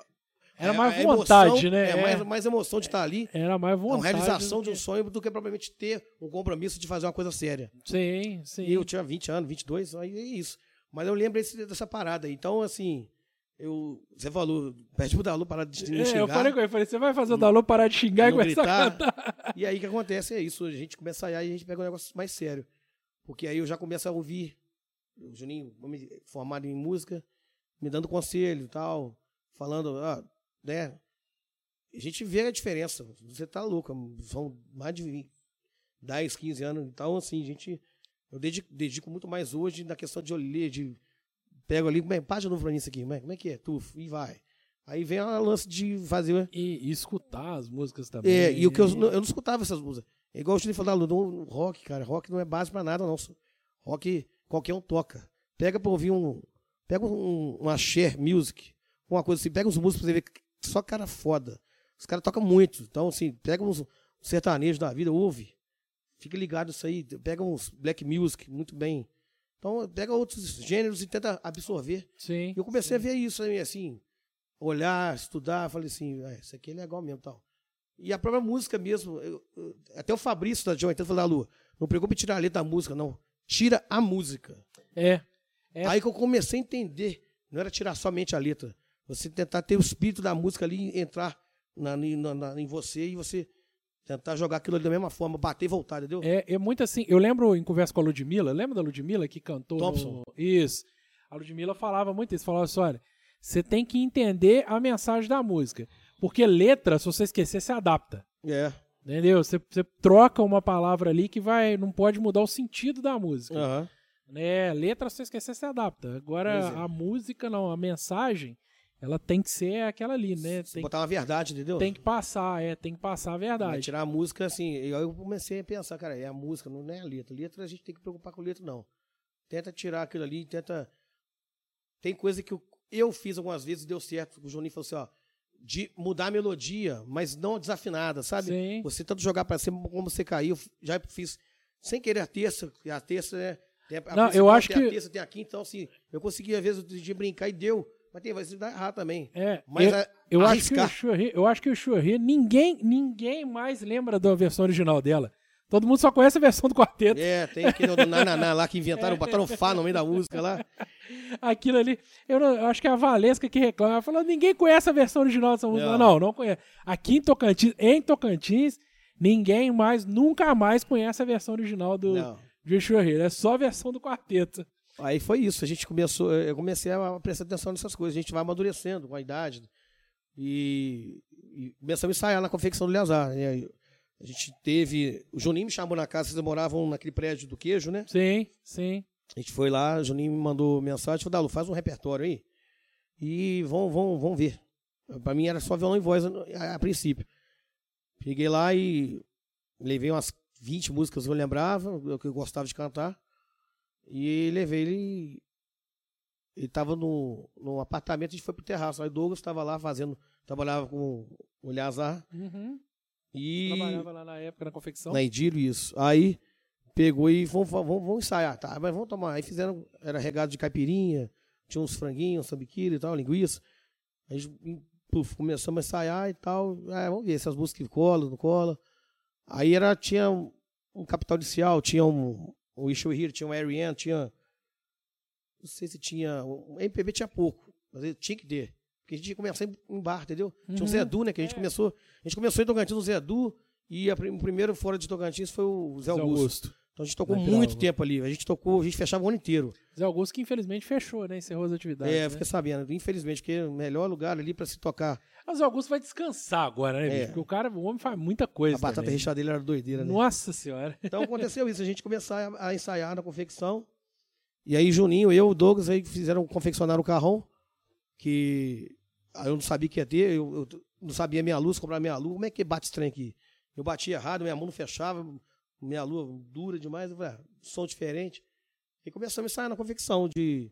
Speaker 1: Era
Speaker 2: É-
Speaker 1: mais
Speaker 2: é
Speaker 1: vontade,
Speaker 2: emoção,
Speaker 1: né?
Speaker 2: É,
Speaker 1: É.
Speaker 2: mais, mais emoção de estar ali.
Speaker 1: Era mais vontade.
Speaker 2: uma realização de um sonho do que propriamente ter um compromisso de fazer uma coisa séria.
Speaker 1: Sim, sim.
Speaker 2: E eu tinha 20 anos, 22, aí é isso. Mas eu lembro esse- dessa parada. Então, assim, eu, você falou, pede pro Dalu parar de me
Speaker 1: É,
Speaker 2: xingar.
Speaker 1: eu falei com ele, falei, você vai fazer o Dalô parar de xingar e começar a
Speaker 2: gritar.
Speaker 1: cantar.
Speaker 2: E aí o que acontece é isso, a gente começa a ensaiar e a gente pega um negócio mais sério. Porque aí eu já começo a ouvir o Juninho, formado em música, me dando conselho e tal, falando, ah, né? A gente vê a diferença. Você tá louco, são mais de 20, 10, 15 anos. Então, assim, a gente. Eu dedico, dedico muito mais hoje na questão de ler, de. Pego ali, pá de novo pra mim isso aqui, como é, que é? Tufo, e vai. Aí vem a lance de fazer.
Speaker 1: E, e escutar as músicas também.
Speaker 2: É, e o que eu, eu não escutava essas músicas. É igual o Juninho falou, no rock, cara, rock não é base pra nada, não. Rock qualquer um toca. Pega pra ouvir um. Pega um, uma share music, uma coisa assim, pega uns músicos pra você ver que só cara foda. Os caras tocam muito. Então, assim, pega uns sertanejos da vida, ouve. Fica ligado isso aí. Pega uns black music, muito bem. Então, pega outros gêneros e tenta absorver.
Speaker 1: Sim.
Speaker 2: E eu comecei a ver isso aí, assim, olhar, estudar, falei assim, ah, isso aqui é legal mesmo tal. E a própria música mesmo, eu- eu- até o Fabrício da João então falou, Lu, não preocupe em tirar a letra da música, não. Tira a música.
Speaker 1: É. É.
Speaker 2: Aí que eu comecei a entender, não era tirar somente a letra, você tentar ter o espírito da música ali entrar na, na- na- em você e você tentar jogar aquilo ali da mesma forma, bater e voltar, entendeu?
Speaker 1: É, é muito assim. Eu lembro em conversa com a Ludmilla, lembra da Ludmilla que cantou?
Speaker 2: Thompson.
Speaker 1: no- Isso. A Ludmilla falava muito isso. Falava assim: olha, você tem que entender a mensagem da música. Porque letra, se você esquecer, você adapta.
Speaker 2: É.
Speaker 1: Entendeu? Você, você troca uma palavra ali que vai, não pode mudar o sentido da música.
Speaker 2: Aham.
Speaker 1: Né? Letra, se você esquecer, você adapta. Agora,
Speaker 2: é.
Speaker 1: a música, não, a mensagem, ela tem que ser aquela ali, né? Tem,
Speaker 2: botar uma verdade, entendeu?
Speaker 1: tem que passar, é, tem que passar a
Speaker 2: Vai
Speaker 1: verdade.
Speaker 2: tirar a música, assim, aí eu comecei a pensar, cara, é a música, não é a letra. Letra a gente tem que preocupar com letra, não. Tenta tirar aquilo ali, tenta. Tem coisa que eu, eu fiz algumas vezes e deu certo. O Juninho falou assim, ó, de mudar a melodia, mas não desafinada, sabe?
Speaker 1: Sim.
Speaker 2: Você tanto jogar pra cima como você caiu, já fiz sem querer a terça, e a terça é. A,
Speaker 1: Não, eu acho que-
Speaker 2: a terça, tem a quinta, então assim, eu consegui às vezes de brincar e deu. Mas tem, vai se dar errado também.
Speaker 1: É,
Speaker 2: Mas
Speaker 1: eu,
Speaker 2: a-
Speaker 1: eu acho que o. Churri, eu acho que o Churri, ninguém, ninguém mais lembra da versão original dela. Todo mundo só conhece a versão do quarteto.
Speaker 2: É, tem aquele do Nananá lá que inventaram, botaram Fá no meio da música lá.
Speaker 1: Aquilo ali, eu, não- eu acho que é a Valesca que reclama. Falou: ninguém conhece a versão original dessa música.
Speaker 2: Não.
Speaker 1: Não, não conhece. Aqui em Tocantins, em Tocantins, ninguém mais, nunca mais conhece a versão original do de Churri. É só a versão do quarteto.
Speaker 2: Aí foi isso, a gente começou, eu comecei a prestar atenção nessas coisas, a gente vai amadurecendo com a idade. E, e começamos a ensaiar na confecção do Leazar. né? A gente teve. O Juninho me chamou na casa, vocês moravam naquele prédio do queijo, né?
Speaker 1: Sim, sim.
Speaker 2: A gente foi lá, o Juninho me mandou mensagem, falou, Dalu, faz um repertório aí. E vão, vão, vão ver. Pra mim era só violão e voz a, a princípio. Peguei lá e levei umas 20 músicas que eu lembrava, que eu gostava de cantar. E levei ele. Ele tava no, no apartamento, a gente foi pro terraço. Aí Douglas estava lá fazendo. Trabalhava com o Leazar.
Speaker 1: Uhum.
Speaker 2: E.
Speaker 1: Trabalhava lá na época na confecção.
Speaker 2: Na Idílio, isso. Aí pegou e vamos, vamos, vamos ensaiar, tá? Mas vamos tomar. Aí fizeram, era regado de caipirinha, tinha uns franguinhos, sambiquira e tal, linguiça. Aí puf, começamos a ensaiar e tal. Ah, vamos ver se as músicas colam, não colam. Aí era, tinha um, um Capital Inicial, tinha um, o You Here, tinha um Ariane, tinha. Não sei se tinha. O MPB tinha pouco, mas tinha que ter. Porque a gente ia começar em, bar, entendeu? Tinha
Speaker 1: Uhum.
Speaker 2: um Zé Du, né? Que a gente
Speaker 1: É.
Speaker 2: começou. A gente começou em Tocantins no Zé Du. E a, o primeiro fora de Tocantins foi o Zé
Speaker 1: Zé
Speaker 2: Augusto.
Speaker 1: Augusto.
Speaker 2: Então a gente tocou
Speaker 1: Na
Speaker 2: muito tempo ali. A gente tocou, a gente fechava o ano inteiro.
Speaker 1: Zé Augusto que infelizmente fechou, né? Encerrou as atividades.
Speaker 2: é,
Speaker 1: né?
Speaker 2: fiquei sabendo. Infelizmente, porque é o melhor lugar ali pra se tocar.
Speaker 1: Mas o Augusto vai descansar agora, né, bicho?
Speaker 2: É.
Speaker 1: Porque o cara, o homem faz muita coisa.
Speaker 2: a batata
Speaker 1: também.
Speaker 2: recheada dele era doideira, né?
Speaker 1: Nossa senhora.
Speaker 2: Então aconteceu isso. A gente começou a, a ensaiar na confecção. E aí Juninho, eu, o Douglas, aí fizeram confeccionar o carrão. Que aí eu não sabia que ia ter. Eu, eu não sabia minha luz, comprar minha luz. Como é que bate trem aqui? Eu bati errado, minha mão não fechava. Minha lua dura demais. Eu falei, ah, som diferente. E começamos a ensaiar na confecção de,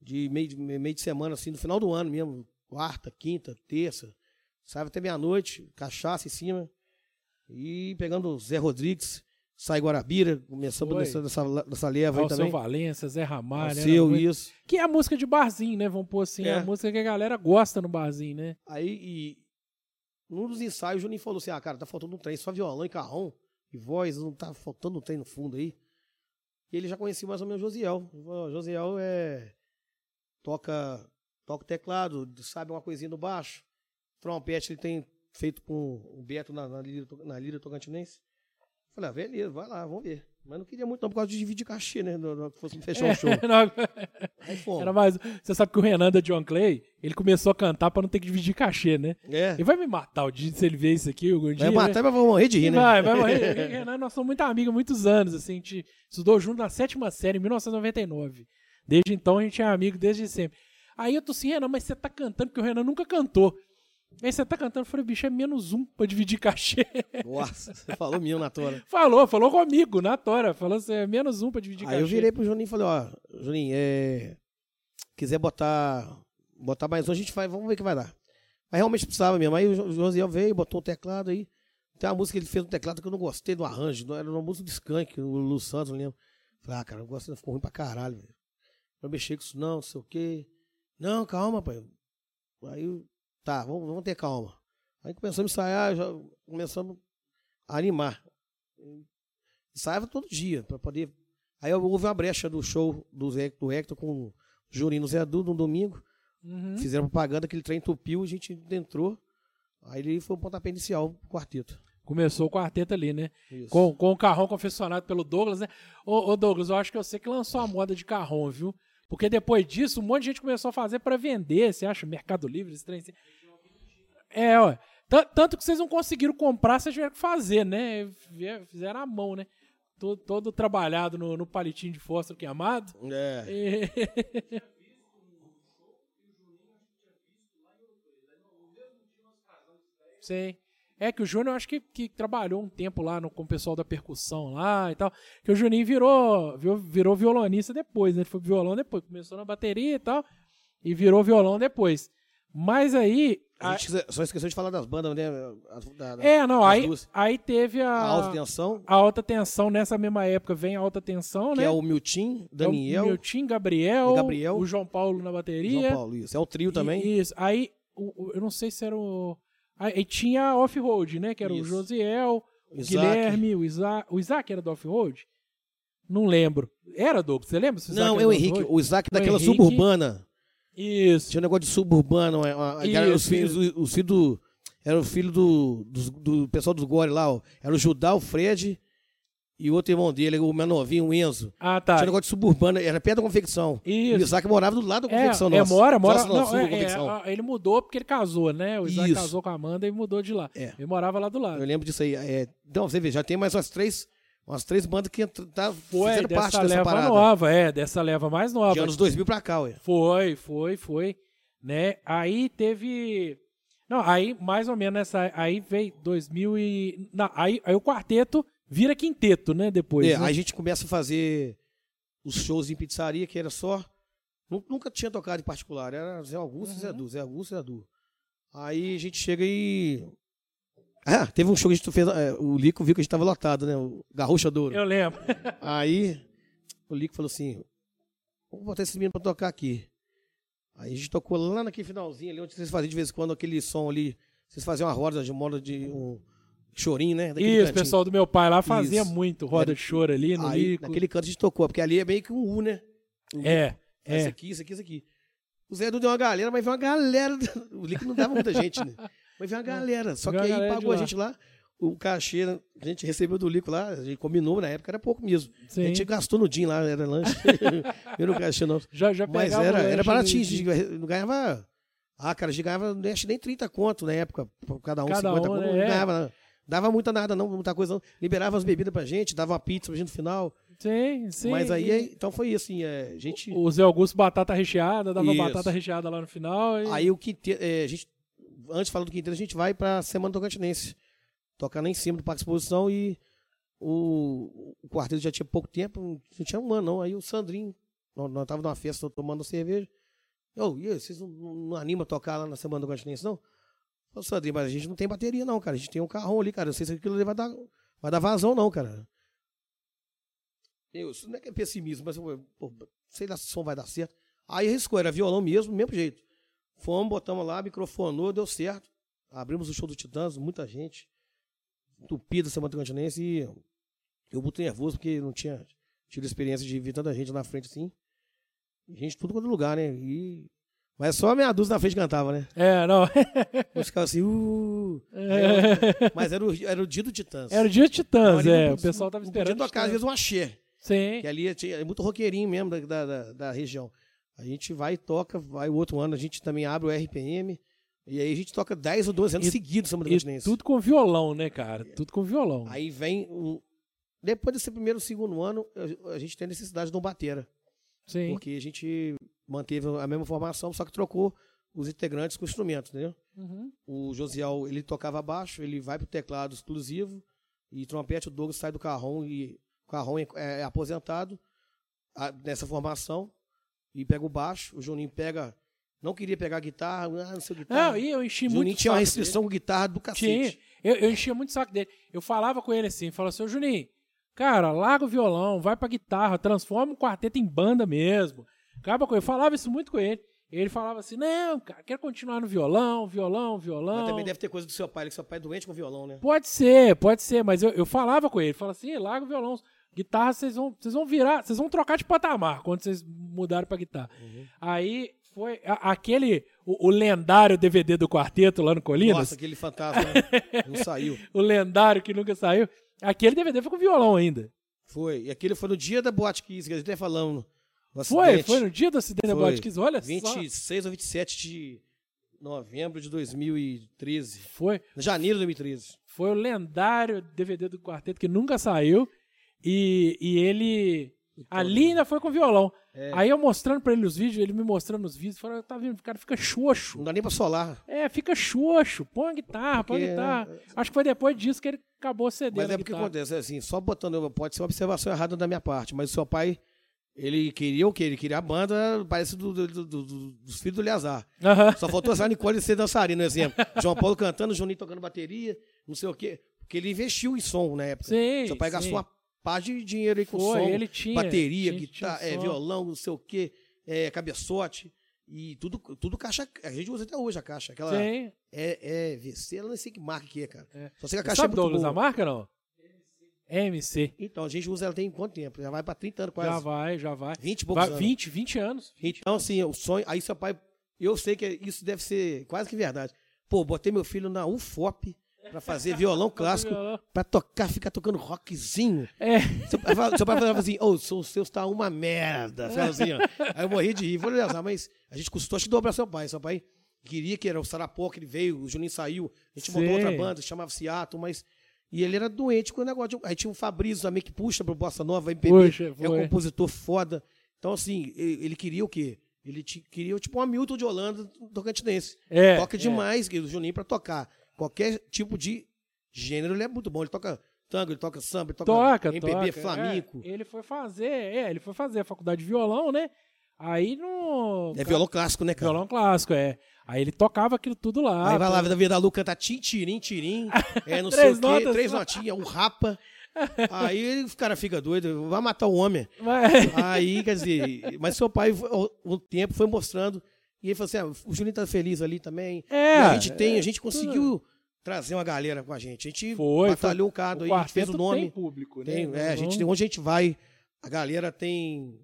Speaker 2: de, meio, de meio de semana, assim, no final do ano mesmo. Quarta, quinta, terça. Sabe, até meia-noite, cachaça em cima. E pegando o Zé Rodrigues, Sai Guarabira, começamos nessa, nessa, nessa leva aí
Speaker 1: Alceu
Speaker 2: também.
Speaker 1: Valença, Zé Ramalho. era
Speaker 2: Seu,
Speaker 1: muito-
Speaker 2: isso.
Speaker 1: Que é a música de barzinho, né? Vamos pôr assim, é. A música que a galera gosta no barzinho, né?
Speaker 2: Aí, e num dos ensaios, o Juninho falou assim: ah, cara, tá faltando um trem, só violão e carrão e voz, não tá faltando um trem no fundo aí. E ele já conhecia mais ou menos o Josiel. "Ó, Josiel é. toca, toca o teclado, sabe uma coisinha do baixo. Trompete ele tem feito com o Beto na, na, Lira, na Lira Tocantinense. Falei, ah, beleza, vai lá, vamos ver. Mas não queria muito, não, por causa de dividir cachê, né? Que fosse fechar o show.
Speaker 1: Não. Era mais. Você sabe que o Renan da John Clay, ele começou a cantar pra não ter que dividir cachê, né?
Speaker 2: É.
Speaker 1: Ele vai me matar o dia se ele ver isso aqui algum dia.
Speaker 2: Vai matar, mas vou morrer de rir, né?
Speaker 1: Vai, vai morrer. Eu e o Renan, nós somos muito amigos há muitos anos, assim, a gente estudou junto na sétima série, em 1999. Desde então a gente é amigo desde sempre. Aí eu tô assim, Renan, mas você tá cantando, porque o Renan nunca cantou. Aí você tá cantando, eu falei, bicho, é menos um pra dividir cachê.
Speaker 2: Nossa, você falou mil na tora.
Speaker 1: falou, falou comigo, na tora. Falou assim, é menos um pra dividir
Speaker 2: Aí
Speaker 1: cachê.
Speaker 2: eu virei pro Juninho e falei, ó, Juninho, é... quiser botar, botar mais um, a gente vai, vamos ver o que vai dar. Mas realmente precisava mesmo. Aí o Jo- Josiel veio, botou o teclado aí. Tem uma música que ele fez no teclado que eu não gostei do arranjo. não- Era uma música do Skank, o Lu Santos, não lembro. Falei, ah, cara, eu gosto, ficou ruim pra caralho, velho. Eu mexer com isso não, não sei o quê. Não, calma, pai. Aí, eu, tá, vamos, vamos ter calma. Aí começamos a ensaiar, já começamos a animar. Ensaiava todo dia, pra poder Aí houve uma brecha do show do, Zé, do Hector com o Jurino Zé Du no domingo.
Speaker 1: Uhum.
Speaker 2: Fizeram propaganda, aquele trem entupiu, a gente entrou. Aí ele foi o pontapé inicial pro quarteto.
Speaker 1: Começou o quarteto ali, né?
Speaker 2: Isso.
Speaker 1: Com, com o carrão confessionado pelo Douglas, né? Ô, ô, Douglas, eu acho que eu sei que lançou a moda de carrão, viu? Porque depois disso, um monte de gente começou a fazer pra vender, você acha? Mercado Livre, esse trem assim. É, ó. Tan- Tanto que vocês não conseguiram comprar, vocês tiveram que fazer, né? Fizeram à mão, né? Todo, todo trabalhado no, no palitinho de fósforo queimado.
Speaker 2: É.
Speaker 1: E- Sim. É que o Júnior, eu acho que, que trabalhou um tempo lá no, com o pessoal da percussão lá e tal. Que o Juninho virou, virou, virou violonista depois, né? Ele foi violão depois. Começou na bateria e tal. E virou violão depois. Mas aí.
Speaker 2: A gente só esqueceu de falar das bandas, né? As- da- da-
Speaker 1: é, não, aí,
Speaker 2: duas.
Speaker 1: aí teve a,
Speaker 2: A alta tensão,
Speaker 1: a alta tensão nessa mesma época. Vem a alta tensão,
Speaker 2: que
Speaker 1: né?
Speaker 2: é o Miltim,
Speaker 1: É o
Speaker 2: Daniel,
Speaker 1: Milton, Gabriel,
Speaker 2: Gabriel,
Speaker 1: o João Paulo na bateria.
Speaker 2: João Paulo. Isso. É o trio também.
Speaker 1: E- Isso. Aí, o- o- eu não sei se era o. Aí tinha a off-road, né? Que era o
Speaker 2: Isso.
Speaker 1: Josiel, o
Speaker 2: Isaac.
Speaker 1: Guilherme, o Isaac. O Isaac era do off-road? Não lembro. Era, Douglas? Você lembra? o
Speaker 2: Não, é o
Speaker 1: do
Speaker 2: Henrique. O Isaac daquela
Speaker 1: Henrique.
Speaker 2: suburbana.
Speaker 1: Isso.
Speaker 2: Tinha um negócio de uma- uma-
Speaker 1: Isso,
Speaker 2: era os filhos,
Speaker 1: isso.
Speaker 2: os filhos do. Era o filho do, dos- do, pessoal dos Gore lá, ó. Era o Judá, o Fred e o outro irmão dele, o meu novinho, o Enzo.
Speaker 1: Ah, tá.
Speaker 2: Tinha um negócio de suburbana, era perto da confecção. E o
Speaker 1: Isso.
Speaker 2: Isaac morava do lado da
Speaker 1: É,
Speaker 2: confecção
Speaker 1: é,
Speaker 2: nossa.
Speaker 1: mora, mora.
Speaker 2: Nossa, não,
Speaker 1: não, é, é, ele mudou porque ele casou, né? O Isaac
Speaker 2: Isso.
Speaker 1: casou com a Amanda e mudou de lá.
Speaker 2: É.
Speaker 1: Ele morava lá do lado.
Speaker 2: Eu lembro disso aí. É, então, você vê, já tem mais umas três, umas três bandas que tá
Speaker 1: Foi
Speaker 2: fazendo
Speaker 1: dessa
Speaker 2: parte dessa
Speaker 1: leva
Speaker 2: parada.
Speaker 1: nova, é, dessa leva mais nova.
Speaker 2: De anos 2000 pra cá, ué.
Speaker 1: Foi, foi, foi, né? Aí teve Não, aí mais ou menos nessa aí veio 2000 e não, aí, aí o quarteto vira quinteto, né, depois.
Speaker 2: É,
Speaker 1: né?
Speaker 2: aí a gente começa a fazer os shows em pizzaria, que era só. nu- Nunca tinha tocado em particular, era Zé Augusto e
Speaker 1: Uhum.
Speaker 2: Zé Du, Zé Augusto e Zé Du. Aí a gente chega e. Ah, teve um show que a gente fez. é, o Lico viu que a gente tava lotado, né? O Garrucha Douro.
Speaker 1: Eu lembro.
Speaker 2: Aí o Lico falou assim: vamos botar esses meninos pra tocar aqui. Aí a gente tocou lá naquele finalzinho ali, onde vocês faziam de vez em quando aquele som ali. Vocês faziam uma roda de moda de um chorinho, né? Daquele
Speaker 1: Isso, o pessoal do meu pai lá fazia
Speaker 2: Isso.
Speaker 1: muito roda de choro ali no
Speaker 2: Aí,
Speaker 1: Lico.
Speaker 2: naquele canto a gente tocou, porque ali é meio que um U, né? O
Speaker 1: É, é.
Speaker 2: aqui, isso aqui, isso aqui. O Zé Edu deu uma galera, mas veio uma galera. O Lico não dava muita gente, né? Mas veio uma galera. Só que
Speaker 1: Veio
Speaker 2: aí pagou a gente lá. O cachê, a gente recebeu do Lico lá, a gente combinou, na época era pouco mesmo.
Speaker 1: Sim.
Speaker 2: A gente gastou no DIN lá, era lanche. Eu não cachê, não.
Speaker 1: Já, já
Speaker 2: Mas era, era baratinho, a gente não ganhava. Ah, cara, a gente ganhava nem- acho que nem 30 conto na época, cada um,
Speaker 1: Cada
Speaker 2: 50
Speaker 1: um,
Speaker 2: conto,
Speaker 1: né?
Speaker 2: não
Speaker 1: É.
Speaker 2: ganhava. Dava muita nada, não, muita coisa não. Liberava as bebidas pra gente, dava uma pizza pra gente no final.
Speaker 1: Sim, sim.
Speaker 2: Mas aí,
Speaker 1: e-
Speaker 2: então foi assim, é, gente.
Speaker 1: O Zé Augusto batata recheada, dava
Speaker 2: Isso.
Speaker 1: batata recheada lá no final. E...
Speaker 2: Aí o quinteto, é, a gente, antes falar do quinteto, a gente vai pra Semana Tocantinense. Tocar lá em cima do Parque Exposição e o, o quarteto já tinha pouco tempo, não tinha um ano não. Aí o Sandrinho, nós, nós tava numa festa tomando cerveja. Ô, e aí, vocês não, não, não animam a tocar lá na Semana Tocantinense, não? Ô, Sandrinho, mas a gente não tem bateria não, cara. A gente tem um carrão ali, cara. Eu sei se aquilo ali vai dar, vai dar vazão não, cara. Eu, isso não é que é pessimismo, mas pô, sei lá se o som vai dar certo. Aí arriscou, era violão mesmo, mesmo jeito. Fomos, botamos lá, microfonou, deu certo. Abrimos o show do Titãs, muita gente. Entupida essa Continense e eu muito nervoso porque não tinha tido experiência de ver tanta gente na frente assim. Gente tudo quanto é lugar, né? E... Mas só a meia dúzia na frente cantava, né?
Speaker 1: É, não.
Speaker 2: Eu ficava assim, uh. É. Mas era o, era o dia do Titãs.
Speaker 1: Era o dia do Titãs, é. O pessoal tava esperando.
Speaker 2: Podia tocar, às vezes, um axé.
Speaker 1: Sim.
Speaker 2: Que ali tinha, é muito roqueirinho mesmo da, da, da, região. A gente vai e toca, vai o outro ano, a gente também abre o RPM. E aí a gente toca 10 ou 12 anos e, seguidos Samba do
Speaker 1: Continense. Tudo com violão, né, cara? Tudo com violão.
Speaker 2: Aí vem um... Depois desse primeiro, segundo ano, a gente tem necessidade de um batera.
Speaker 1: Sim.
Speaker 2: Porque a gente manteve a mesma formação, só que trocou os integrantes com instrumentos, entendeu?
Speaker 1: Uhum.
Speaker 2: O Josiel, ele tocava baixo, ele vai pro teclado exclusivo e trompete, o Douglas sai do carrão e o carrão é, é aposentado a, nessa formação e pega o baixo, o Juninho pega não queria pegar guitarra, ah, não sei guitarra.
Speaker 1: Não, e eu enchi
Speaker 2: Juninho
Speaker 1: muito
Speaker 2: tinha uma restrição dele. com guitarra do cacete.
Speaker 1: Tinha. Eu, eu enchia muito o saco dele. Eu falava com ele assim, falava assim, Juninho, cara, larga o violão, vai pra guitarra, transforma o quarteto em banda mesmo. Acaba com ele. Eu falava isso muito com ele. Ele falava assim: não, cara, quero continuar no violão, violão, violão. Mas
Speaker 2: também deve ter coisa do seu pai, que seu pai é doente com violão, né?
Speaker 1: Pode ser, pode ser, mas eu, eu falava com ele, falava assim: larga o violão. Guitarra, vocês vão, vocês vão virar, vocês vão trocar de patamar quando vocês mudaram pra guitarra. Uhum. Aí foi a, aquele, o, o, lendário DVD do quarteto lá no Colinas.
Speaker 2: Nossa, aquele fantasma, né? não saiu.
Speaker 1: o lendário que nunca saiu. Aquele DVD foi com violão ainda.
Speaker 2: Foi, e aquele foi no dia da Boate Kiss, que a gente até falando.
Speaker 1: Foi, foi no dia do acidente foi. da Boate Kiss, olha
Speaker 2: 26 só. ou 27 de novembro de 2013.
Speaker 1: Foi.
Speaker 2: Janeiro de 2013.
Speaker 1: Foi o lendário DVD do quarteto que nunca saiu. E, e ele. Ali ainda foi com violão. É. Aí eu mostrando pra ele os vídeos, ele me mostrando os vídeos, falando, tá vendo, o cara fica xoxo.
Speaker 2: Não dá nem pra solar.
Speaker 1: É, fica xoxo. Põe a guitarra, põe a guitarra. É... Acho que foi depois disso que ele acabou cedendo.
Speaker 2: Mas é porque acontece, é assim, só botando, pode ser uma observação errada da minha parte, mas o seu pai ele queria o quê? Ele queria a banda, parece do, do, do, do dos filhos do Leazar.
Speaker 1: Uhum.
Speaker 2: Só faltou essa Nicole ser dançarina, exemplo. João Paulo cantando, Juninho tocando bateria, não sei o quê. Porque ele investiu em som na época.
Speaker 1: Sim,
Speaker 2: Seu pai gastou uma pá de dinheiro aí com
Speaker 1: Foi,
Speaker 2: som.
Speaker 1: ele tinha,
Speaker 2: bateria,
Speaker 1: tinha,
Speaker 2: guitarra,
Speaker 1: tinha
Speaker 2: é, violão, não sei o quê, é, cabeçote. E tudo, tudo caixa. A gente usa até hoje a caixa. Aquela
Speaker 1: Sim.
Speaker 2: É, é VC, eu não sei que marca que é, cara.
Speaker 1: É.
Speaker 2: Só sei que a
Speaker 1: caixa
Speaker 2: é
Speaker 1: sabe,
Speaker 2: muito
Speaker 1: Douglas,
Speaker 2: boa.
Speaker 1: a marca não? MC.
Speaker 2: Então, a gente usa ela tem quanto tempo? Já vai pra 30 anos quase.
Speaker 1: Já vai, já vai.
Speaker 2: 20 e poucos
Speaker 1: vai,
Speaker 2: anos.
Speaker 1: 20, 20 anos.
Speaker 2: 20. Então, assim, o sonho. Aí seu pai. Eu sei que isso deve ser quase que verdade. Pô, botei meu filho na UFOP pra fazer violão clássico, pra tocar, ficar tocando rockzinho.
Speaker 1: É.
Speaker 2: Seu, seu pai falava assim, ô, oh, o seu está uma merda. Assim, Aí eu morri de rir. Falei, mas a gente custou, que dobrar seu pai. Seu pai queria que era o Sarapó, que ele veio, o Juninho saiu, a gente montou outra banda, chamava Seattle, mas e ele era doente com o negócio. De... Aí tinha o Fabrício também que puxa pro Bossa Nova, MPB.
Speaker 1: Puxa,
Speaker 2: é um compositor foda. Então, assim, ele queria o quê? Ele queria tipo um Hamilton de Holanda tocantinense.
Speaker 1: É,
Speaker 2: toca
Speaker 1: é.
Speaker 2: demais, o Juninho, pra tocar. Qualquer tipo de gênero, ele é muito bom. Ele toca tango, ele toca samba, ele toca,
Speaker 1: toca
Speaker 2: MPB,
Speaker 1: toca.
Speaker 2: flamenco.
Speaker 1: É, ele foi fazer, é, ele foi fazer a faculdade de violão, né? Aí no.
Speaker 2: É violão clássico, né, cara?
Speaker 1: Violão clássico, é. Aí ele tocava aquilo tudo lá.
Speaker 2: Aí vai lá, da Vida da Lu canta tim, tirim, tirim. É, não sei o quê, três notinhas, um rapa. Aí o cara fica doido, vai matar o homem.
Speaker 1: Vai.
Speaker 2: Aí, quer dizer, mas seu pai, o, tempo foi mostrando. E ele falou assim: ah, o Juninho tá feliz ali também.
Speaker 1: É.
Speaker 2: E a gente tem,
Speaker 1: é,
Speaker 2: a gente conseguiu trazer uma galera com a gente. A gente
Speaker 1: Foi,
Speaker 2: batalhou
Speaker 1: foi.
Speaker 2: um cado
Speaker 1: O
Speaker 2: aí, a gente fez o nome.
Speaker 1: Tem público, né?
Speaker 2: Tem, é, a gente
Speaker 1: Uhum.
Speaker 2: onde a gente vai, a galera tem.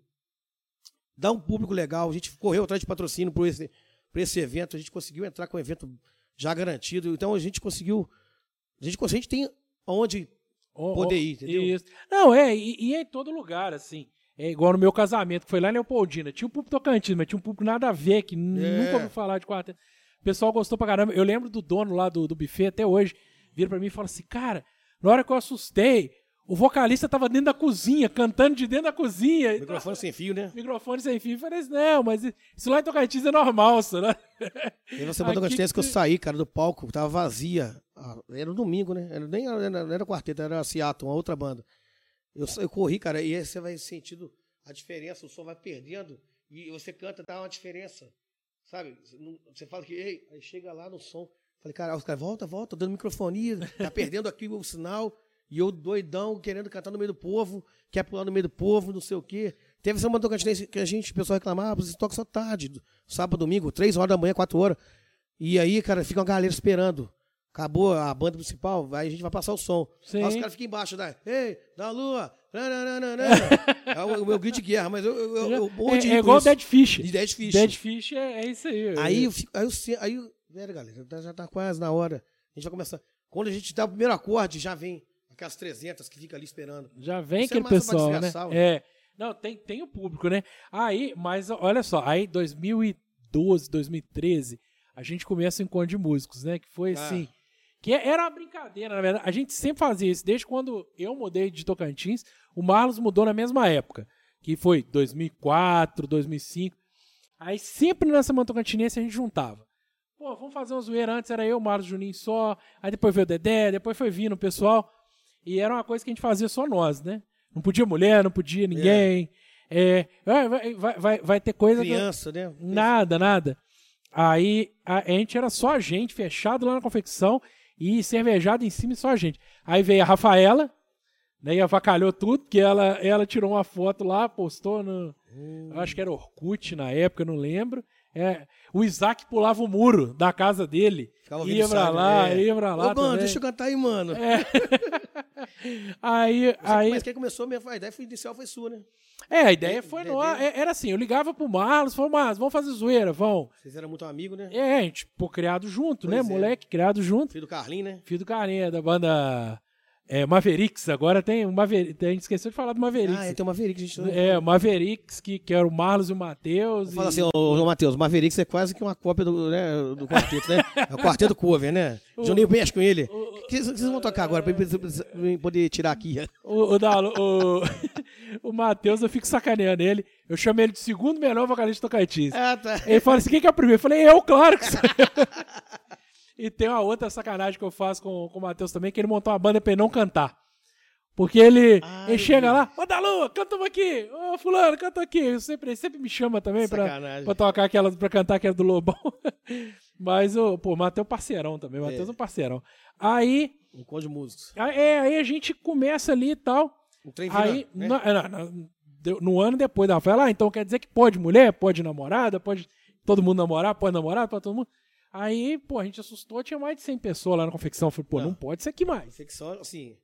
Speaker 2: Dá um público legal. A gente correu atrás de patrocínio para esse, pra esse evento. A gente conseguiu entrar com o evento já garantido. Então a gente conseguiu. A gente, a gente tem onde
Speaker 1: Ó,
Speaker 2: poder ir, entendeu?
Speaker 1: Isso. Não, é, e, e é em todo lugar, assim. É igual no meu casamento, que foi lá em Leopoldina. Tinha um público tocantino, mas tinha um público nada a ver, que nunca ouviu falar de quarteto. O pessoal gostou pra caramba. Eu lembro do dono lá do, do buffet até hoje. Vira pra mim e fala assim, cara, na hora que eu assustei, o vocalista tava dentro da cozinha, cantando de dentro da cozinha.
Speaker 2: Microfone sem fio, né?
Speaker 1: Microfone sem fio. Eu falei assim, não, mas isso lá em Tocantins é normal, né?
Speaker 2: E você mandou
Speaker 1: Aqui
Speaker 2: que eu saí, cara, do palco, tava vazia. Ah, Era um domingo, né? Era, nem era, não era quarteto, era Seattle, uma outra banda. Eu, eu corri, cara, e aí você vai sentindo a diferença, o som vai perdendo, e você canta, dá uma diferença. Sabe? Você fala que, ei, aí chega lá no som. Falei, cara, os caras, volta, volta, dando microfonia, tá perdendo aqui o sinal. E eu doidão, querendo cantar no meio do povo, quer pular no meio do povo, não sei o quê. Teve essa Tocantinense que a gente, o pessoal reclamava, vocês tocam só tarde, sábado, domingo, três horas da manhã, quatro horas. E aí, cara, fica uma galera esperando. Acabou a banda principal, aí a gente vai passar o som.
Speaker 1: Sim.
Speaker 2: Aí os caras ficam embaixo, né? Ei, da lua! nananana. é o o meu grito de guerra, mas eu, eu, eu, eu morro de
Speaker 1: é, é igual
Speaker 2: isso.
Speaker 1: Dead Fish.
Speaker 2: De Dead Fish.
Speaker 1: Dead Fish é, é isso aí.
Speaker 2: Aí eu fico, aí eu, aí eu, velho, galera, já tá quase na hora. A gente vai começar. Quando a gente dá o primeiro acorde, já vem aquelas 300 que fica ali esperando.
Speaker 1: Já vem
Speaker 2: Isso é
Speaker 1: aquele
Speaker 2: pra
Speaker 1: pessoal, né? É. Não, tem, tem o público, né? Aí, mas olha só, aí 2012, 2013, a gente começa o encontro de músicos, né? Que foi
Speaker 2: Ah.
Speaker 1: assim. Que era uma brincadeira, na verdade. A gente sempre fazia isso. Desde quando eu mudei de Tocantins, o Marlos mudou na mesma época. Que foi 2004, 2005. Aí sempre nessa Semana Tocantinense a gente juntava. Pô, vamos fazer uma zoeira. Antes era eu, Marlos, Juninho só. Aí depois veio o Dedé, depois foi vindo o pessoal. E era uma coisa que a gente fazia só nós, né? Não podia mulher, não podia ninguém. É, vai, vai, vai, vai- vai ter coisa. que-
Speaker 2: Criança, né?
Speaker 1: Nada, nada. Aí a, a gente era só a gente, fechado lá na confecção e cervejado em cima e só a gente. Aí veio a Rafaela, né, e avacalhou tudo, porque ela, ela tirou uma foto lá, postou no. eu acho que era Orkut na época, não lembro. É, o Isaac pulava o muro da casa dele.
Speaker 2: Ficava
Speaker 1: ia pra lá,
Speaker 2: é.
Speaker 1: ia pra lá.
Speaker 2: Ô, mano,
Speaker 1: também.
Speaker 2: deixa eu cantar aí, mano.
Speaker 1: É. aí, aí,
Speaker 2: Mas quem começou mesmo, a ideia foi inicial foi sua, né?
Speaker 1: é, a ideia
Speaker 2: É,
Speaker 1: foi
Speaker 2: é,
Speaker 1: no ar.
Speaker 2: é.
Speaker 1: É, Era assim, eu ligava pro Marlos, falou, Marlos, vamos fazer zoeira, vão.
Speaker 2: Vocês eram muito amigos, né?
Speaker 1: É, a gente, pô, criado junto, né?
Speaker 2: Pois é.
Speaker 1: Moleque, criado junto.
Speaker 2: Filho do Carlinho, né?
Speaker 1: Filho do carinha da banda é, Mavericks. Agora tem o Mavericks. A gente esqueceu de falar do Mavericks.
Speaker 2: Ah, é, tem o Maverick, a gente...
Speaker 1: É, o Mavericks, que, que era o Marlos e o Matheus.
Speaker 2: Fala
Speaker 1: e-
Speaker 2: assim, ô, ô Matheus, o Mavericks é quase que uma cópia do, né, do quarteto, né? É o quarteto cover, né? Juninho mexe com ele. O que vocês vão tocar agora pra eu poder tirar aqui?
Speaker 1: O, o, Dalo- o, o Matheus, eu fico sacaneando ele. Eu chamei ele de segundo melhor vocalista do Tocantins.
Speaker 2: Ah, tá.
Speaker 1: Ele fala assim: quem que é o primeiro? Eu falei, eu, claro que sou eu. E tem uma outra sacanagem que eu faço com, com o Matheus também, que ele montou uma banda pra ele não cantar. Porque ele, ele chega lá, ô Dalu, canta uma aqui, ô fulano, canta aqui. Eu sempre, ele sempre me chama também pra, pra tocar aquela, pra cantar aquela do Lobão. Mas, o pô, o Matheus é um parceirão também, o Matheus é.
Speaker 2: É.
Speaker 1: um parceirão. Aí,
Speaker 2: Um conto de músicos.
Speaker 1: aí, é, aí a gente começa ali e tal.
Speaker 2: Um trem
Speaker 1: Aí,
Speaker 2: né?
Speaker 1: na- na- na- no ano depois da Rafaela, ah, então quer dizer que pode mulher, pode namorada, pode todo mundo namorar, pode namorar, pode todo mundo. Aí, pô, a gente assustou, tinha mais de 100 pessoas lá na confecção. Eu falei, pô, não,
Speaker 2: Não.
Speaker 1: pode ser aqui mais.
Speaker 2: Infecção, assim,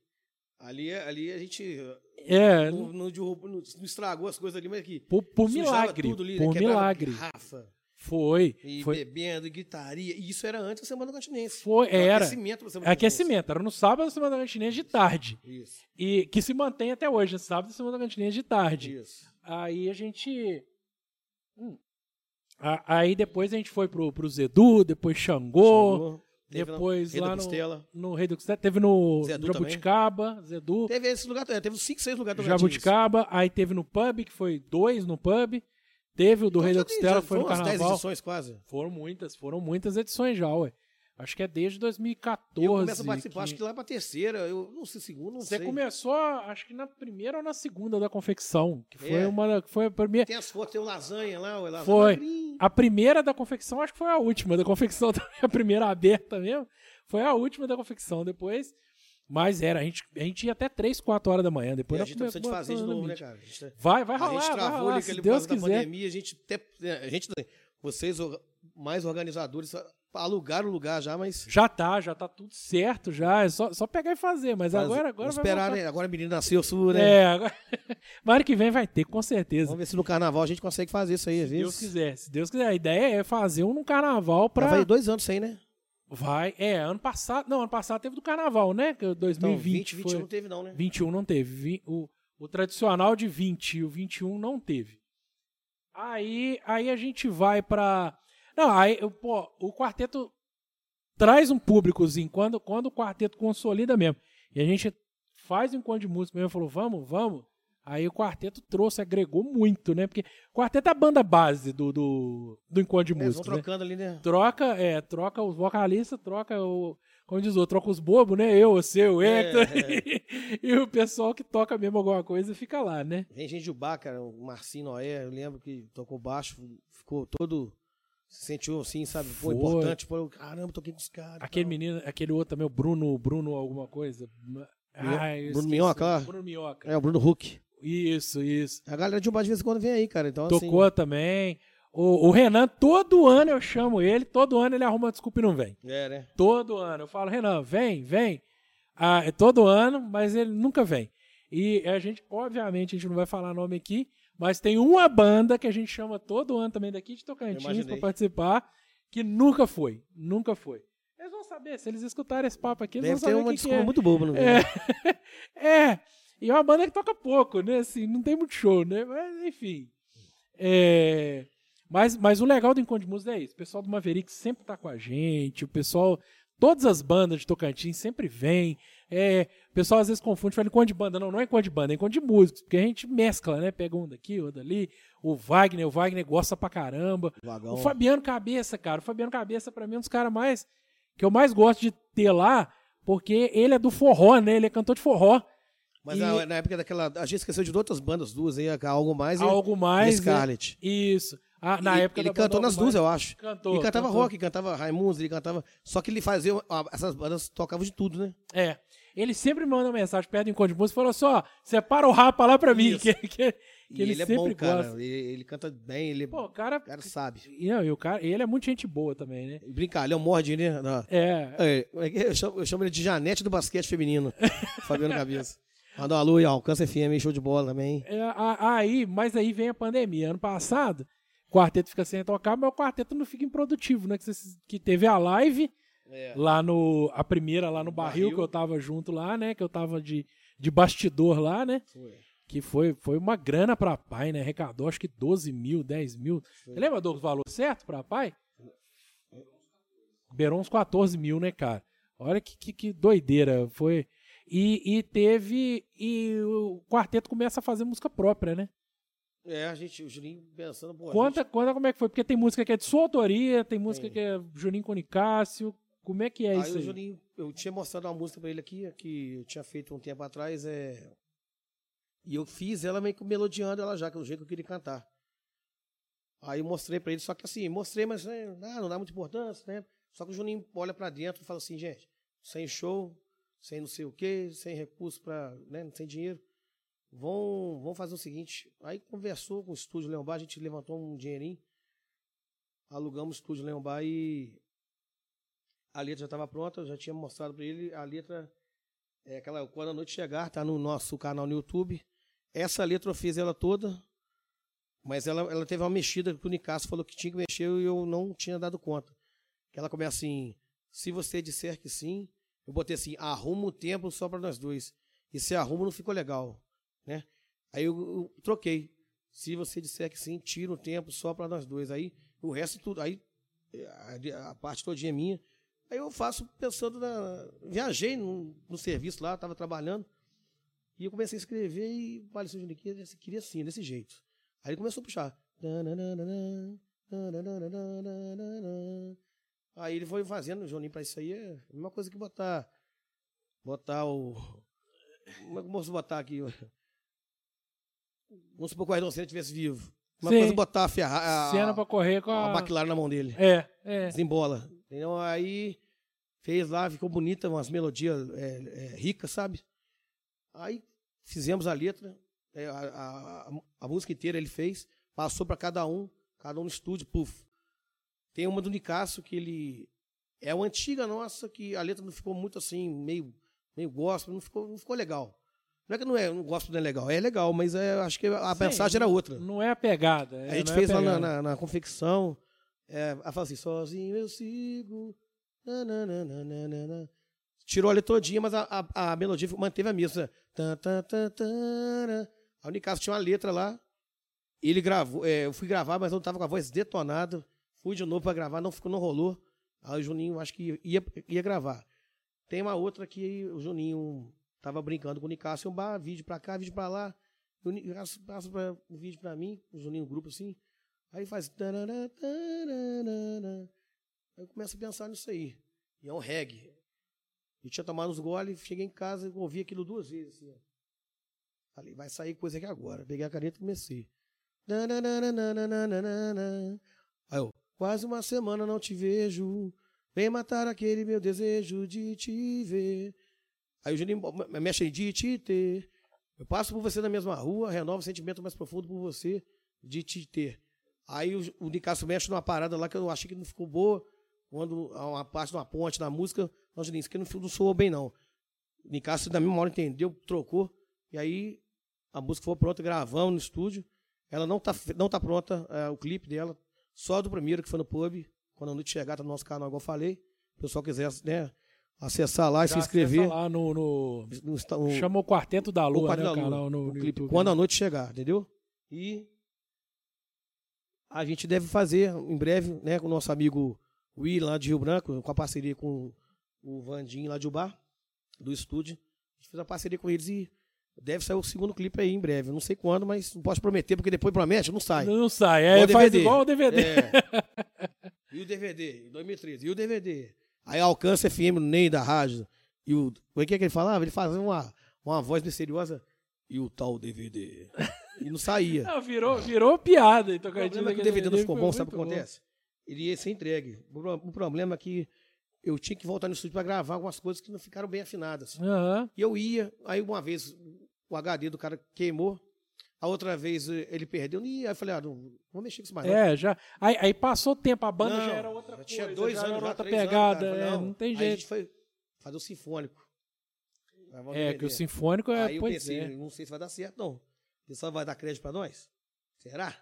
Speaker 2: ali, ali a gente
Speaker 1: É,
Speaker 2: não, não derrubou- não- estragou as coisas ali, mas aqui.
Speaker 1: por, por milagre,
Speaker 2: tudo ali, né?
Speaker 1: por
Speaker 2: Quebrava
Speaker 1: milagre.
Speaker 2: Garrafa,
Speaker 1: Foi,
Speaker 2: e
Speaker 1: foi,
Speaker 2: bebendo, e gritaria. E isso era antes da Semana Continense.
Speaker 1: foi, era.
Speaker 2: Aquecimento da Semana
Speaker 1: Aquecimento, era no sábado da Semana da Cantinês de tarde.
Speaker 2: Continense. Isso,
Speaker 1: E que se mantém até hoje, sábado da Semana da Cantinês de tarde.
Speaker 2: isso.
Speaker 1: Aí a gente. Hum. A- Aí depois a gente foi pro, pro Zedu, depois Xangô,
Speaker 2: na-
Speaker 1: depois lá no, no Rei do Costela, teve no
Speaker 2: Zedu
Speaker 1: Jabuticaba, Zedu,
Speaker 2: Teve esse lugar, é, teve uns 5, 6 lugares do Tocantins.
Speaker 1: Jabuticaba, aí teve no pub, que foi dois no pub, teve o do
Speaker 2: Então
Speaker 1: Rei
Speaker 2: tem-
Speaker 1: Costela, foi no
Speaker 2: foram umas 10
Speaker 1: Carnaval.
Speaker 2: edições quase.
Speaker 1: Foram muitas, foram muitas edições já, ué. Acho que é desde 2014.
Speaker 2: E eu começo a participar,
Speaker 1: que-
Speaker 2: acho que lá pra terceira, eu não sei, segunda, não
Speaker 1: Você
Speaker 2: sei.
Speaker 1: começou, acho que na primeira ou na segunda da confecção, que foi
Speaker 2: É.
Speaker 1: uma, que foi a primeira.
Speaker 2: Tem as fotos, tem o lasanha lá, o lasanha
Speaker 1: Foi. A primeira da confecção, acho que foi a última da confecção a primeira aberta mesmo. Foi a última da confecção depois. Mas era, a gente, a gente ia até 3, 4 horas da manhã. Depois
Speaker 2: E a gente precisando de fazer de novo, né, cara? A gente,
Speaker 1: Vai, vai
Speaker 2: a
Speaker 1: rolar,
Speaker 2: gente
Speaker 1: vai
Speaker 2: travou ali
Speaker 1: se Deus
Speaker 2: causa da
Speaker 1: quiser.
Speaker 2: pandemia, a gente até, a gente, vocês mais organizadores alugaram o lugar já, mas
Speaker 1: Já tá, já tá tudo certo, já. É só, só pegar e fazer. Mas agora, agora
Speaker 2: esperar, né? Agora a menina nasceu sua, né?
Speaker 1: É, agora... Mas ano que vem vai ter, com certeza.
Speaker 2: Vamos ver se no carnaval a gente consegue fazer isso aí, às
Speaker 1: Se Deus
Speaker 2: vezes.
Speaker 1: quiser. Se Deus quiser. A ideia é fazer um no carnaval pra.
Speaker 2: Já vai dois anos sem, né?
Speaker 1: Vai. É, ano passado. Não, ano passado teve do carnaval, né? Que
Speaker 2: Então,
Speaker 1: 2020.
Speaker 2: 20, 21
Speaker 1: foi...
Speaker 2: não teve não, né?
Speaker 1: 21 não teve. O, o tradicional de 20 e o 21 não teve. Aí, aí a gente vai pra. Não, aí, pô, o quarteto traz um públicozinho. Quando, quando o quarteto consolida mesmo. E a gente faz um encontro de música mesmo, falou, vamos, vamos. Aí o quarteto trouxe, agregou muito, né? Porque o quarteto é a banda base do, do, do encontro de
Speaker 2: Eles vão
Speaker 1: música. né?
Speaker 2: trocando ali, né?
Speaker 1: Troca, é, troca os vocalistas, troca o. Como diz o troca os bobos, né? Eu, você, o
Speaker 2: É,
Speaker 1: Hector. e o pessoal que toca mesmo alguma coisa fica lá, né?
Speaker 2: Vem gente de bar, cara, o Marcinho Noé, eu lembro que tocou baixo, ficou todo. Se sentiu assim, sabe? Pô,
Speaker 1: Foi.
Speaker 2: importante. Pô, caramba, toquei com os caras.
Speaker 1: Aquele
Speaker 2: tal.
Speaker 1: menino, aquele outro também, o Bruno, Bruno alguma coisa. Ah,
Speaker 2: Bruno. Minhoca lá?
Speaker 1: Bruno Minhoca.
Speaker 2: É, o Bruno Huck.
Speaker 1: Isso, isso.
Speaker 2: A galera de Umbá de vez em quando vem aí, cara. Então, assim,
Speaker 1: Tocou também. O, o Renan, todo ano eu chamo ele, todo ano ele arruma desculpa e não vem.
Speaker 2: É, né?
Speaker 1: Todo ano. Eu falo, Renan, vem, vem. Ah, é todo ano, mas ele nunca vem. E a gente, obviamente, a gente não vai falar nome aqui, mas tem uma banda que a gente chama todo ano também daqui de Tocantins para participar, que nunca foi. Nunca foi. Eles vão saber, se eles escutarem esse papo aqui, eles
Speaker 2: Deve
Speaker 1: vão
Speaker 2: ter
Speaker 1: saber
Speaker 2: uma
Speaker 1: o que que
Speaker 2: desculpa
Speaker 1: é.
Speaker 2: muito boba, não
Speaker 1: É. é. E é uma banda que toca pouco, né? Assim, não tem muito show, né? Mas, enfim. É. Mas, mas o legal do Encontro de Música é isso. O pessoal do Maverick sempre tá com a gente. O pessoal. Todas as bandas de Tocantins sempre vêm. É, o pessoal às vezes confunde, fala encontro de banda. Não, não é encontro de banda, é encontro de músicos. Porque a gente mescla, né? Pega um daqui, outro dali. O Wagner, o Wagner gosta pra caramba.
Speaker 2: Vagão.
Speaker 1: O Fabiano Cabeça, cara. O Fabiano Cabeça, pra mim, é um dos caras mais. que eu mais gosto de ter lá, porque ele é do forró, né? Ele é cantor de forró.
Speaker 2: Mas
Speaker 1: E-
Speaker 2: na, época daquela. A gente esqueceu de outras bandas, duas aí, algo mais e
Speaker 1: Algo
Speaker 2: e
Speaker 1: mais. né?
Speaker 2: Scarlett.
Speaker 1: Isso. Ah, na
Speaker 2: ele,
Speaker 1: época
Speaker 2: ele cantou nas duas, eu acho.
Speaker 1: Cantou.
Speaker 2: e cantava
Speaker 1: cantou.
Speaker 2: rock, cantava Raimundos, ele cantava. Só que ele fazia. Essas bandas tocavam de tudo, né?
Speaker 1: É. Ele sempre manda uma mensagem perto do encontro de música e falou só: separa o rapa lá pra mim. Que, que- que
Speaker 2: E
Speaker 1: ele,
Speaker 2: ele, é
Speaker 1: sempre
Speaker 2: bom, cara. Ele, ele canta bem, ele,
Speaker 1: Pô, o cara.
Speaker 2: o cara sabe.
Speaker 1: E, não, e o cara, ele é muito gente boa também, né?
Speaker 2: Brincalhão, morde, né? Não.
Speaker 1: É.
Speaker 2: É, é é? eu, chamo, eu chamo ele de Janete do basquete feminino. Fabiano Cabeça. Manda um alô aí, ó. Alcance FM, show de bola também.
Speaker 1: É, aí, mas aí vem a pandemia. Ano passado, o quarteto fica sem tocar, mas o quarteto não fica improdutivo, né? Que, que teve a live
Speaker 2: É.
Speaker 1: lá no. A primeira lá no barril,
Speaker 2: Barril.
Speaker 1: que eu tava junto lá, né? Que eu tava de, de bastidor lá, né? Que foi, foi uma grana pra pai, né? Arrecadou acho que 12 mil, 10 mil. Você lembra do valor certo pra pai? Beirou uns 14 mil, né, cara? Olha que, que, que doideira. Foi. E, e teve. E o quarteto começa a fazer música própria, né?
Speaker 2: É, a gente, o Juninho pensando, pô. a
Speaker 1: Conta, conta como é que foi, porque tem música que é de sua autoria, tem música
Speaker 2: Tem.
Speaker 1: que é Juninho Conicácio. Como é que é
Speaker 2: Aí
Speaker 1: isso
Speaker 2: o
Speaker 1: aí?
Speaker 2: Juninho, eu tinha mostrado uma música pra ele aqui, que eu tinha feito um tempo atrás, é... e eu fiz ela meio que melodiando ela já, que é o jeito que eu queria cantar. Aí eu mostrei pra ele, só que assim, mostrei, mas né, ah, não dá muita importância, né? Só que o Juninho olha pra dentro e fala assim, gente, sem show, sem não sei o quê, sem recurso para, né, sem dinheiro, vão, vão fazer o seguinte. Aí conversou com o estúdio Leão Bar, a gente levantou um dinheirinho, alugamos o estúdio Leão Bar e a letra já estava pronta, eu já tinha mostrado para ele. A letra é aquela Quando a Noite Chegar, tá no nosso canal no YouTube. Essa letra eu fiz ela toda, mas ela, ela teve uma mexida que o Nicasso falou que tinha que mexer e eu não tinha dado conta. Que ela começa assim: se você disser que sim, eu botei assim: arruma o tempo só para nós dois. E se arruma não ficou legal, né? Aí eu, eu troquei. Se você disser que sim, tira o tempo só para nós dois. Aí o resto tudo, aí a, a parte todinha é minha. Aí eu faço pensando na. Viajei no, no serviço lá, estava trabalhando. E eu comecei a escrever e o Palhaço Juninho queria, queria assim, desse jeito. Aí ele começou a puxar. Aí ele foi fazendo, o Juninho, pra isso aí é a mesma coisa que botar. Botar o. Como é que eu posso botar aqui? Vamos supor que o Ayrton Senna estivesse vivo. Uma
Speaker 1: Sim.
Speaker 2: coisa é botar a Ferrari. A,
Speaker 1: Cena pra correr com
Speaker 2: a
Speaker 1: a.
Speaker 2: McLaren na mão dele.
Speaker 1: É, é.
Speaker 2: Desembola. Entendeu? Aí fez lá, ficou bonita, umas melodias é, é, ricas, sabe? Aí fizemos a letra, é, a, a, a- a música inteira ele fez, passou para cada um, cada um no estúdio, puf. Tem uma do Nicasso que ele. É uma antiga nossa, que a letra não ficou muito assim, meio, meio gospel, não ficou, não ficou legal. Não é que não é, não gosto não é legal, é legal, mas é, acho que a
Speaker 1: Sim,
Speaker 2: mensagem era outra.
Speaker 1: Não é a pegada. é,
Speaker 2: A gente
Speaker 1: não é
Speaker 2: fez lá na, na, na confecção. É, ela fala assim, sozinho eu sigo. Tirou a letra todinha, mas a, a, a melodia manteve a mesma. A Unicasso tinha uma letra lá. Ele gravou, é, eu fui gravar, mas eu tava com a voz detonada. Fui de novo para gravar, não ficou, não rolou. Aí o Juninho acho que ia, ia gravar. Tem uma outra que o Juninho tava brincando com o Nicasso, um bar, vídeo pra cá, vídeo pra lá. O Nicasso passa pra, o vídeo pra mim, o Juninho, o grupo assim. Aí faz. Aí eu começo a pensar nisso aí. E é um reggae. Eu tinha tomado uns goles, cheguei em casa e ouvi aquilo duas vezes. Assim. Falei, vai sair coisa aqui agora. Peguei a caneta e comecei. Aí eu, quase uma semana não te vejo. Vem matar aquele meu desejo de te ver. Aí o Juninho me- mexe em dia, Tite. Eu passo por você na mesma rua, renovo o sentimento mais profundo por você de te ter. Aí o, o Nicasso mexe numa parada lá que eu achei que não ficou boa. Quando há uma parte de uma ponte na música, não, Juninho, isso aqui não, não soou bem, não. O na mesma hora, entendeu, trocou. E aí a música foi pronta, gravamos no estúdio. Ela não tá, fe- não tá pronta, é, o clipe dela, só do primeiro que foi no pub. Quando a noite chegar, tá no nosso canal, igual eu falei. O pessoal quiser né, acessar lá e se inscrever.
Speaker 1: acessa lá no, no-
Speaker 2: no no-
Speaker 1: Chama o Quarteto da
Speaker 2: o
Speaker 1: Lua,
Speaker 2: Quarto
Speaker 1: né?
Speaker 2: da
Speaker 1: o
Speaker 2: Lua,
Speaker 1: canal no,
Speaker 2: o
Speaker 1: no
Speaker 2: clipe, quando
Speaker 1: né?
Speaker 2: a noite chegar, entendeu? E a gente deve fazer em breve, né, com o nosso amigo Will lá de Rio Branco, com a parceria com o Vandinho lá de Ubar, do estúdio. A gente fez a parceria com eles e deve sair o segundo clipe aí em breve. Eu Não sei quando, mas não posso prometer, porque depois promete, não sai.
Speaker 1: Não sai, é, faz igual o DVD.
Speaker 2: É. E o DVD, em 2013. E o DVD. Aí alcança FM no Ney da rádio. E o. O que é que ele falava? Ele fazia uma, uma voz misteriosa. E o tal DVD. E não saía.
Speaker 1: Não, virou, virou piada. em
Speaker 2: O problema é que o DVD não ficou bom, sabe o que
Speaker 1: muito bom.
Speaker 2: Ele ia ser entregue. O pro- O problema é que eu tinha que voltar no estúdio para gravar algumas coisas que não ficaram bem afinadas.
Speaker 1: Aham.
Speaker 2: E eu ia, aí uma vez o HD do cara queimou, a outra vez eh, ele perdeu, e aí eu falei, ah, não, não vou mexer com isso mais. não.
Speaker 1: É, já. Aí, aí passou o tempo, a banda
Speaker 2: Não,
Speaker 1: já era outra
Speaker 2: já
Speaker 1: coisa.
Speaker 2: tinha dois
Speaker 1: já
Speaker 2: anos,
Speaker 1: era outra
Speaker 2: anos,
Speaker 1: pegada.
Speaker 2: cara. Eu falei,
Speaker 1: é, não, tem
Speaker 2: Aí a
Speaker 1: jeito.
Speaker 2: gente foi fazer o sinfônico.
Speaker 1: É, que o sinfônico é.
Speaker 2: Aí eu pensei,
Speaker 1: é.
Speaker 2: não sei se vai dar certo, não. O pessoal vai dar crédito pra nós? Será?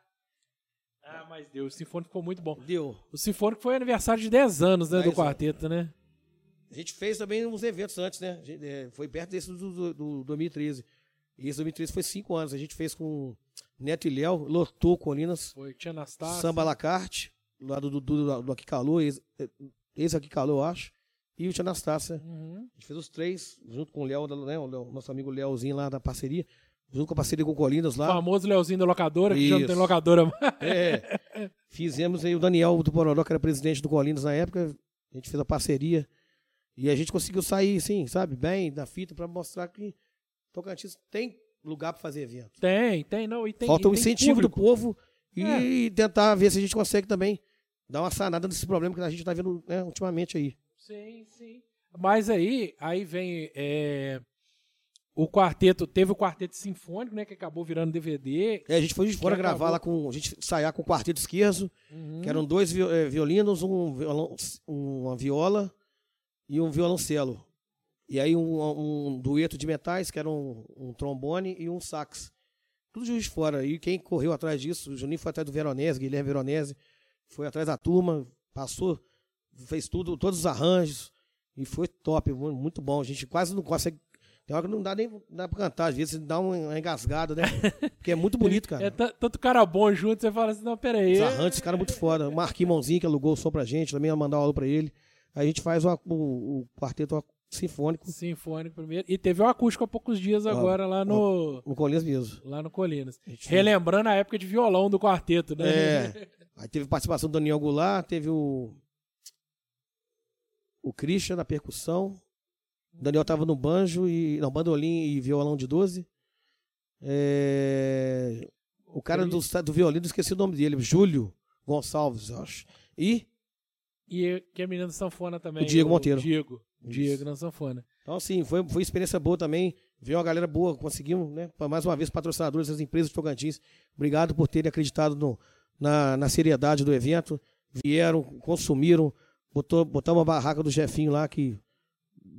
Speaker 1: Ah, mas deu. O sinfônico ficou muito bom.
Speaker 2: Deu.
Speaker 1: O sinfônico foi aniversário de 10 anos, né?
Speaker 2: 10
Speaker 1: do quarteto, né?
Speaker 2: A gente fez também uns eventos antes, né? É, foi perto desse do, do, do 2013. E esse 2013 foi cinco anos. A gente fez com Neto e Léo, lotou Colinas,
Speaker 1: Foi Tia Anastácia.
Speaker 2: Samba Lacarte, lá do, do, do, do Aqui Calor, ex, ex Aqui Calor, eu acho. E o Tia Anastácia.
Speaker 1: Uhum.
Speaker 2: A gente fez os três, junto com o Léo, né, o Léo, nosso amigo Léozinho lá da parceria, junto com a parceria com o Colinas
Speaker 1: O
Speaker 2: lá.
Speaker 1: famoso Leozinho da locadora, que já não tem
Speaker 2: Isso.
Speaker 1: locadora mais.
Speaker 2: É. Fizemos aí o Daniel do Pororó, que era presidente do Colinas na época. A gente fez a parceria. E a gente conseguiu sair, assim, sabe, bem da fita para mostrar que Tocantins tem lugar para fazer evento.
Speaker 1: Tem, tem, não. E tem,
Speaker 2: Falta o
Speaker 1: tem
Speaker 2: incentivo do
Speaker 1: público.
Speaker 2: povo e tentar ver se a gente consegue também dar uma sanada nesse problema que a gente está vendo né, ultimamente aí.
Speaker 1: Sim, sim. Mas aí, aí vem é, o quarteto, teve o quarteto sinfônico, né, que acabou virando DVD.
Speaker 2: É, a gente foi de fora gravar
Speaker 1: acabou.
Speaker 2: lá com. A gente ensaiar com o quarteto esquerdo,
Speaker 1: Uhum.
Speaker 2: que eram dois eh, violinos, um violão, uma viola e um violoncelo. E aí um, um dueto de metais, que era um, um trombone e um sax. Tudo de fora. E quem correu atrás disso, o Juninho foi atrás do Veronese, Guilherme Veronese, foi atrás da turma, passou, fez tudo, todos os arranjos. E foi top, mu- muito bom. A gente quase não consegue. Tem hora que não dá nem dá pra cantar, às vezes dá uma engasgada, né? Porque é muito bonito, cara.
Speaker 1: É tanto cara bom junto, você fala assim, não, peraí.
Speaker 2: Os arranjos, esse cara é muito foda. O Marquinhos Mãozinho, que alugou o som pra gente, também ia mandar um alô pra ele. Aí a gente faz o, o, o quarteto sinfônico
Speaker 1: Sinfônico primeiro. E teve o acústico há poucos dias agora lá no,
Speaker 2: no Colinas mesmo.
Speaker 1: lá no Colinas.
Speaker 2: A gente
Speaker 1: Relembrando a época de violão do quarteto, né?
Speaker 2: É. Aí teve participação do Daniel Goulart, teve o. O Christian na percussão. O Daniel tava no banjo e. Não, bandolim e violão de 12. É, O cara do, do violino, esqueci o nome dele, Júlio Gonçalves, eu acho. E.
Speaker 1: E que é menino da sanfona também.
Speaker 2: O Diego Monteiro.
Speaker 1: Diego.
Speaker 2: Isso.
Speaker 1: Diego na sanfona.
Speaker 2: Então, assim, foi, foi experiência boa também. Veio uma galera boa, conseguimos, né? Mais uma vez, patrocinadores das empresas de Tocantins. Obrigado por terem acreditado no, na, na seriedade do evento. Vieram, consumiram, botou, botou uma barraca do Jefinho lá que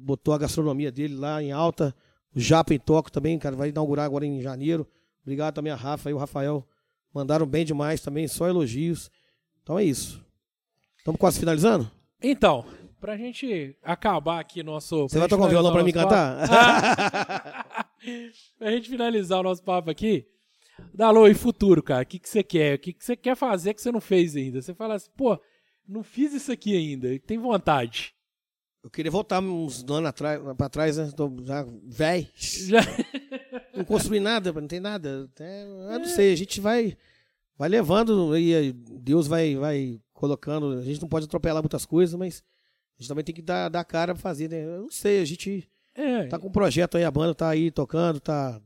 Speaker 2: botou a gastronomia dele lá em alta. O Japa em Toco também, cara, vai inaugurar agora em janeiro. Obrigado também a Rafa e o Rafael. Mandaram bem demais também, só elogios. Então é isso. Estamos quase finalizando?
Speaker 1: Então, pra gente acabar aqui nosso.
Speaker 2: Você vai tocar um violão pra mim cantar?
Speaker 1: pra gente finalizar o nosso papo aqui. Dalô, e futuro, cara? O que, que você quer? O que, que você quer fazer que você não fez ainda? Você fala assim, pô, não fiz isso aqui ainda. Tem vontade.
Speaker 2: Eu queria voltar uns anos atrás, pra trás, né? Tô já velho.
Speaker 1: Já...
Speaker 2: Não construí nada, não tem nada. Eu não sei, a gente vai, vai levando e Deus vai, vai colocando. A gente não pode atropelar muitas coisas, mas a gente também tem que dar, dar cara pra fazer, né? Eu não sei, a gente
Speaker 1: É,
Speaker 2: tá com um projeto aí, a banda tá aí tocando, tá.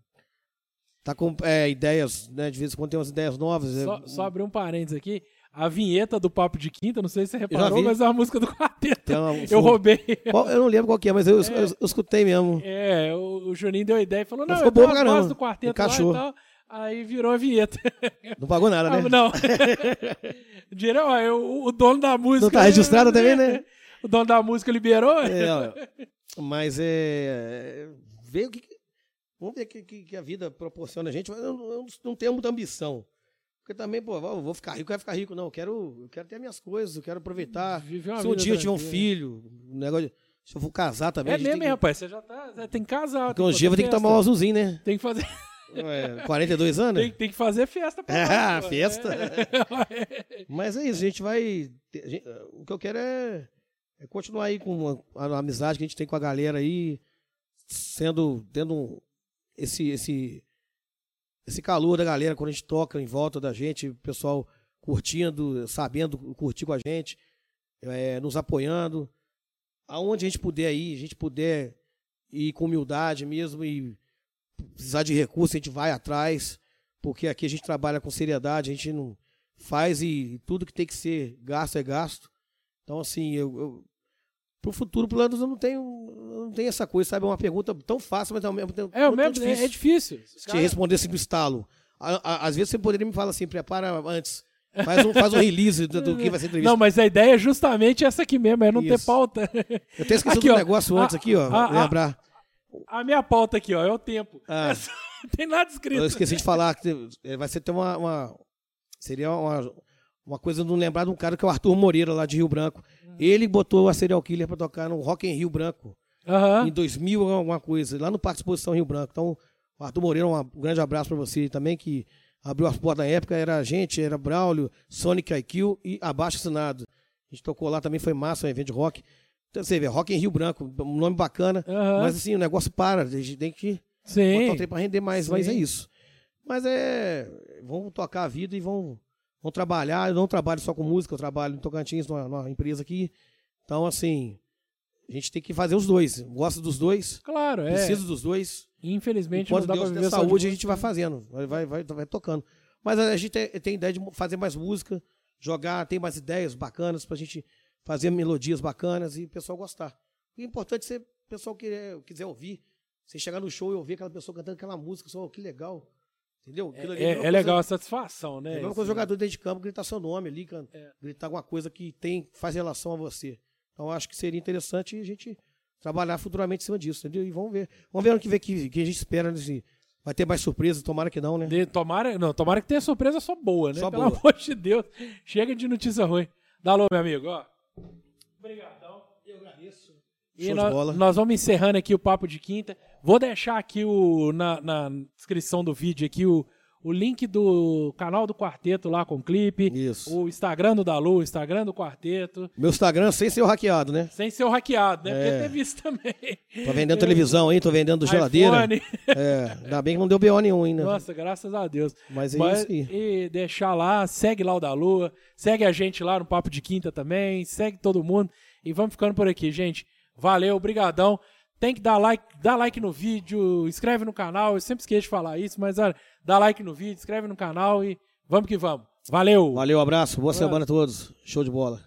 Speaker 2: Tá com é, ideias, né? De vez em quando tem umas ideias novas.
Speaker 1: só,
Speaker 2: é,
Speaker 1: só abrir um parênteses aqui. A vinheta do Papo de Quinta, não sei se você reparou, mas é uma música do quarteto.
Speaker 2: Tem uma-
Speaker 1: Eu roubei.
Speaker 2: Qual- eu não lembro qual que é, mas eu, eu- eu escutei mesmo.
Speaker 1: É, o, o Juninho deu a ideia e falou: não,
Speaker 2: ficou bom pra caramba.
Speaker 1: do quarteto
Speaker 2: Encaixou.
Speaker 1: lá e tal. Aí virou a vinheta.
Speaker 2: Não pagou nada, né?
Speaker 1: Ah, não. Dire- ó, eu- o dono da música.
Speaker 2: Não tá registrado também, né?
Speaker 1: O dono da música liberou.
Speaker 2: É, ó, mas é. Ver o que. Vamos ver o que, que, que a vida proporciona a gente. mas Eu, eu não tenho muita ambição. Porque também, pô, vou vou ficar rico, eu quero ficar rico, não. Eu quero, eu quero ter minhas coisas, eu quero aproveitar. Se um dia eu tiver um filho, um negócio de- se eu for casar também.
Speaker 1: É mesmo,
Speaker 2: que,
Speaker 1: rapaz? Você já tá. você tem que casar.
Speaker 2: Porque um dia vou ter que tomar um azulzinho, né?
Speaker 1: Tem que fazer,
Speaker 2: É, 42 anos?
Speaker 1: tem, tem que fazer festa pra
Speaker 2: Ah, festa.
Speaker 1: É.
Speaker 2: Mas é isso, a gente vai. a gente- o que eu quero é, é continuar aí com a, a amizade que a gente tem com a galera aí, sendo. tendo esse, esse, esse calor da galera quando a gente toca em volta da gente, o pessoal curtindo, sabendo curtir com a gente, é, nos apoiando. Aonde a gente puder ir, a gente puder ir com humildade mesmo e precisar de recurso, a gente vai atrás, porque aqui a gente trabalha com seriedade, a gente não faz e tudo que tem que ser gasto é gasto. Então, assim, eu, eu pro futuro, planos, eu não tenho, eu não tenho essa coisa, sabe? É uma pergunta tão fácil, mas ao mesmo tempo
Speaker 1: É, o mesmo,
Speaker 2: difícil.
Speaker 1: é, é difícil.
Speaker 2: Te
Speaker 1: caras-
Speaker 2: responder assim do estalo. A- a- Às vezes você poderia me falar assim, prepara antes. Faz um, faz um release do, do que vai ser a entrevista.
Speaker 1: Não, mas a ideia é justamente essa aqui mesmo, é não ter
Speaker 2: Isso.
Speaker 1: pauta.
Speaker 2: eu até esqueci
Speaker 1: Aqui,
Speaker 2: do
Speaker 1: ó.
Speaker 2: negócio antes
Speaker 1: Ah,
Speaker 2: aqui, ó.
Speaker 1: ah.
Speaker 2: lembrar.
Speaker 1: A minha pauta aqui, ó, é o tempo.
Speaker 2: Ah.
Speaker 1: Só- não tem nada escrito.
Speaker 2: Eu esqueci de falar que eh, vai ser ter uma, uma- seria uma, uma coisa não lembrar de um cara que é o Arthur Moreira lá de Rio Branco. Ele botou a Serial Killer pra tocar no Rock em Rio Branco
Speaker 1: Aham.
Speaker 2: em 2000 alguma coisa, lá no Parque de Exposição Rio Branco. Então, o Arthur Moreira, um grande abraço pra você também que abriu as portas na época, era a gente, era Braulio, Sonic IQ e Abaixo Assinado. A gente tocou lá também, foi massa, um evento de rock. Então, você vê, Rock em Rio Branco, um nome bacana,
Speaker 1: Aham.
Speaker 2: mas assim, o negócio para, a gente tem que botar o
Speaker 1: Sim.
Speaker 2: trem pra render mais, mas é
Speaker 1: Sim.
Speaker 2: isso. Mas é. Vão tocar a vida e vão, vão trabalhar. Eu não trabalho só com música, eu trabalho em Tocantins, numa, numa empresa aqui. Então, assim, a gente tem que fazer os dois. Gosto dos dois,
Speaker 1: Claro, é.
Speaker 2: preciso dos dois.
Speaker 1: Infelizmente não
Speaker 2: Enquanto
Speaker 1: dá pra
Speaker 2: Deus
Speaker 1: viver de
Speaker 2: saúde, a gente vai fazendo, vai, vai, vai, vai tocando. Mas a gente tem, tem ideia de fazer mais música, jogar, tem mais ideias bacanas pra gente fazer melodias bacanas e o pessoal gostar. O importante é ser o pessoal que quiser ouvir. Você chegar no show e ouvir aquela pessoa cantando aquela música, só, "Oh, que legal. Entendeu?
Speaker 1: É, é
Speaker 2: coisa-
Speaker 1: legal a satisfação,
Speaker 2: É
Speaker 1: né?
Speaker 2: mesma
Speaker 1: Esse-
Speaker 2: coisa o jogador dentro de campo gritar seu nome ali,
Speaker 1: É.
Speaker 2: gritar alguma coisa que tem, faz relação a você. Então acho que seria interessante a gente trabalhar futuramente em cima disso, entendeu? E vamos ver. Vamos ver ano que vem que, que a gente espera nesse. Vai ter mais surpresas, tomara que não, né?
Speaker 1: De- tomara, não, tomara que tenha surpresa só boa, né?
Speaker 2: Só
Speaker 1: Pelo
Speaker 2: boa.
Speaker 1: amor de Deus. Chega de notícia ruim. Dá alô, meu amigo, ó. Obrigadão.
Speaker 2: Eu agradeço.
Speaker 1: E
Speaker 2: Show de
Speaker 1: nó-
Speaker 2: bola.
Speaker 1: nós vamos encerrando aqui o papo de quinta. Vou deixar aqui o, na, na descrição do vídeo aqui o, o link do canal do Quarteto lá com o clipe.
Speaker 2: Isso.
Speaker 1: O Instagram do Dalu, o Instagram do Quarteto.
Speaker 2: Meu Instagram sem ser o hackeado, né?
Speaker 1: Sem ser o hackeado, né? Porque
Speaker 2: É.
Speaker 1: teve isso também.
Speaker 2: Tô vendendo televisão aí, tô vendendo geladeira.
Speaker 1: iPhone.
Speaker 2: É, ainda bem que não deu BO nenhum ainda.
Speaker 1: Nossa, graças a Deus.
Speaker 2: Mas é
Speaker 1: Mas-
Speaker 2: isso aí.
Speaker 1: E deixar lá, segue lá o da Lua, segue a gente lá no Papo de Quinta também, segue todo mundo e vamos ficando por aqui, gente. Valeu, brigadão. Tem que dar like, dá like no vídeo, inscreve no canal. Eu sempre esqueço de falar isso, mas olha, dá like no vídeo, inscreve no canal e vamos que vamos. Valeu.
Speaker 2: Valeu, abraço. Boa semana a todos. Show de bola.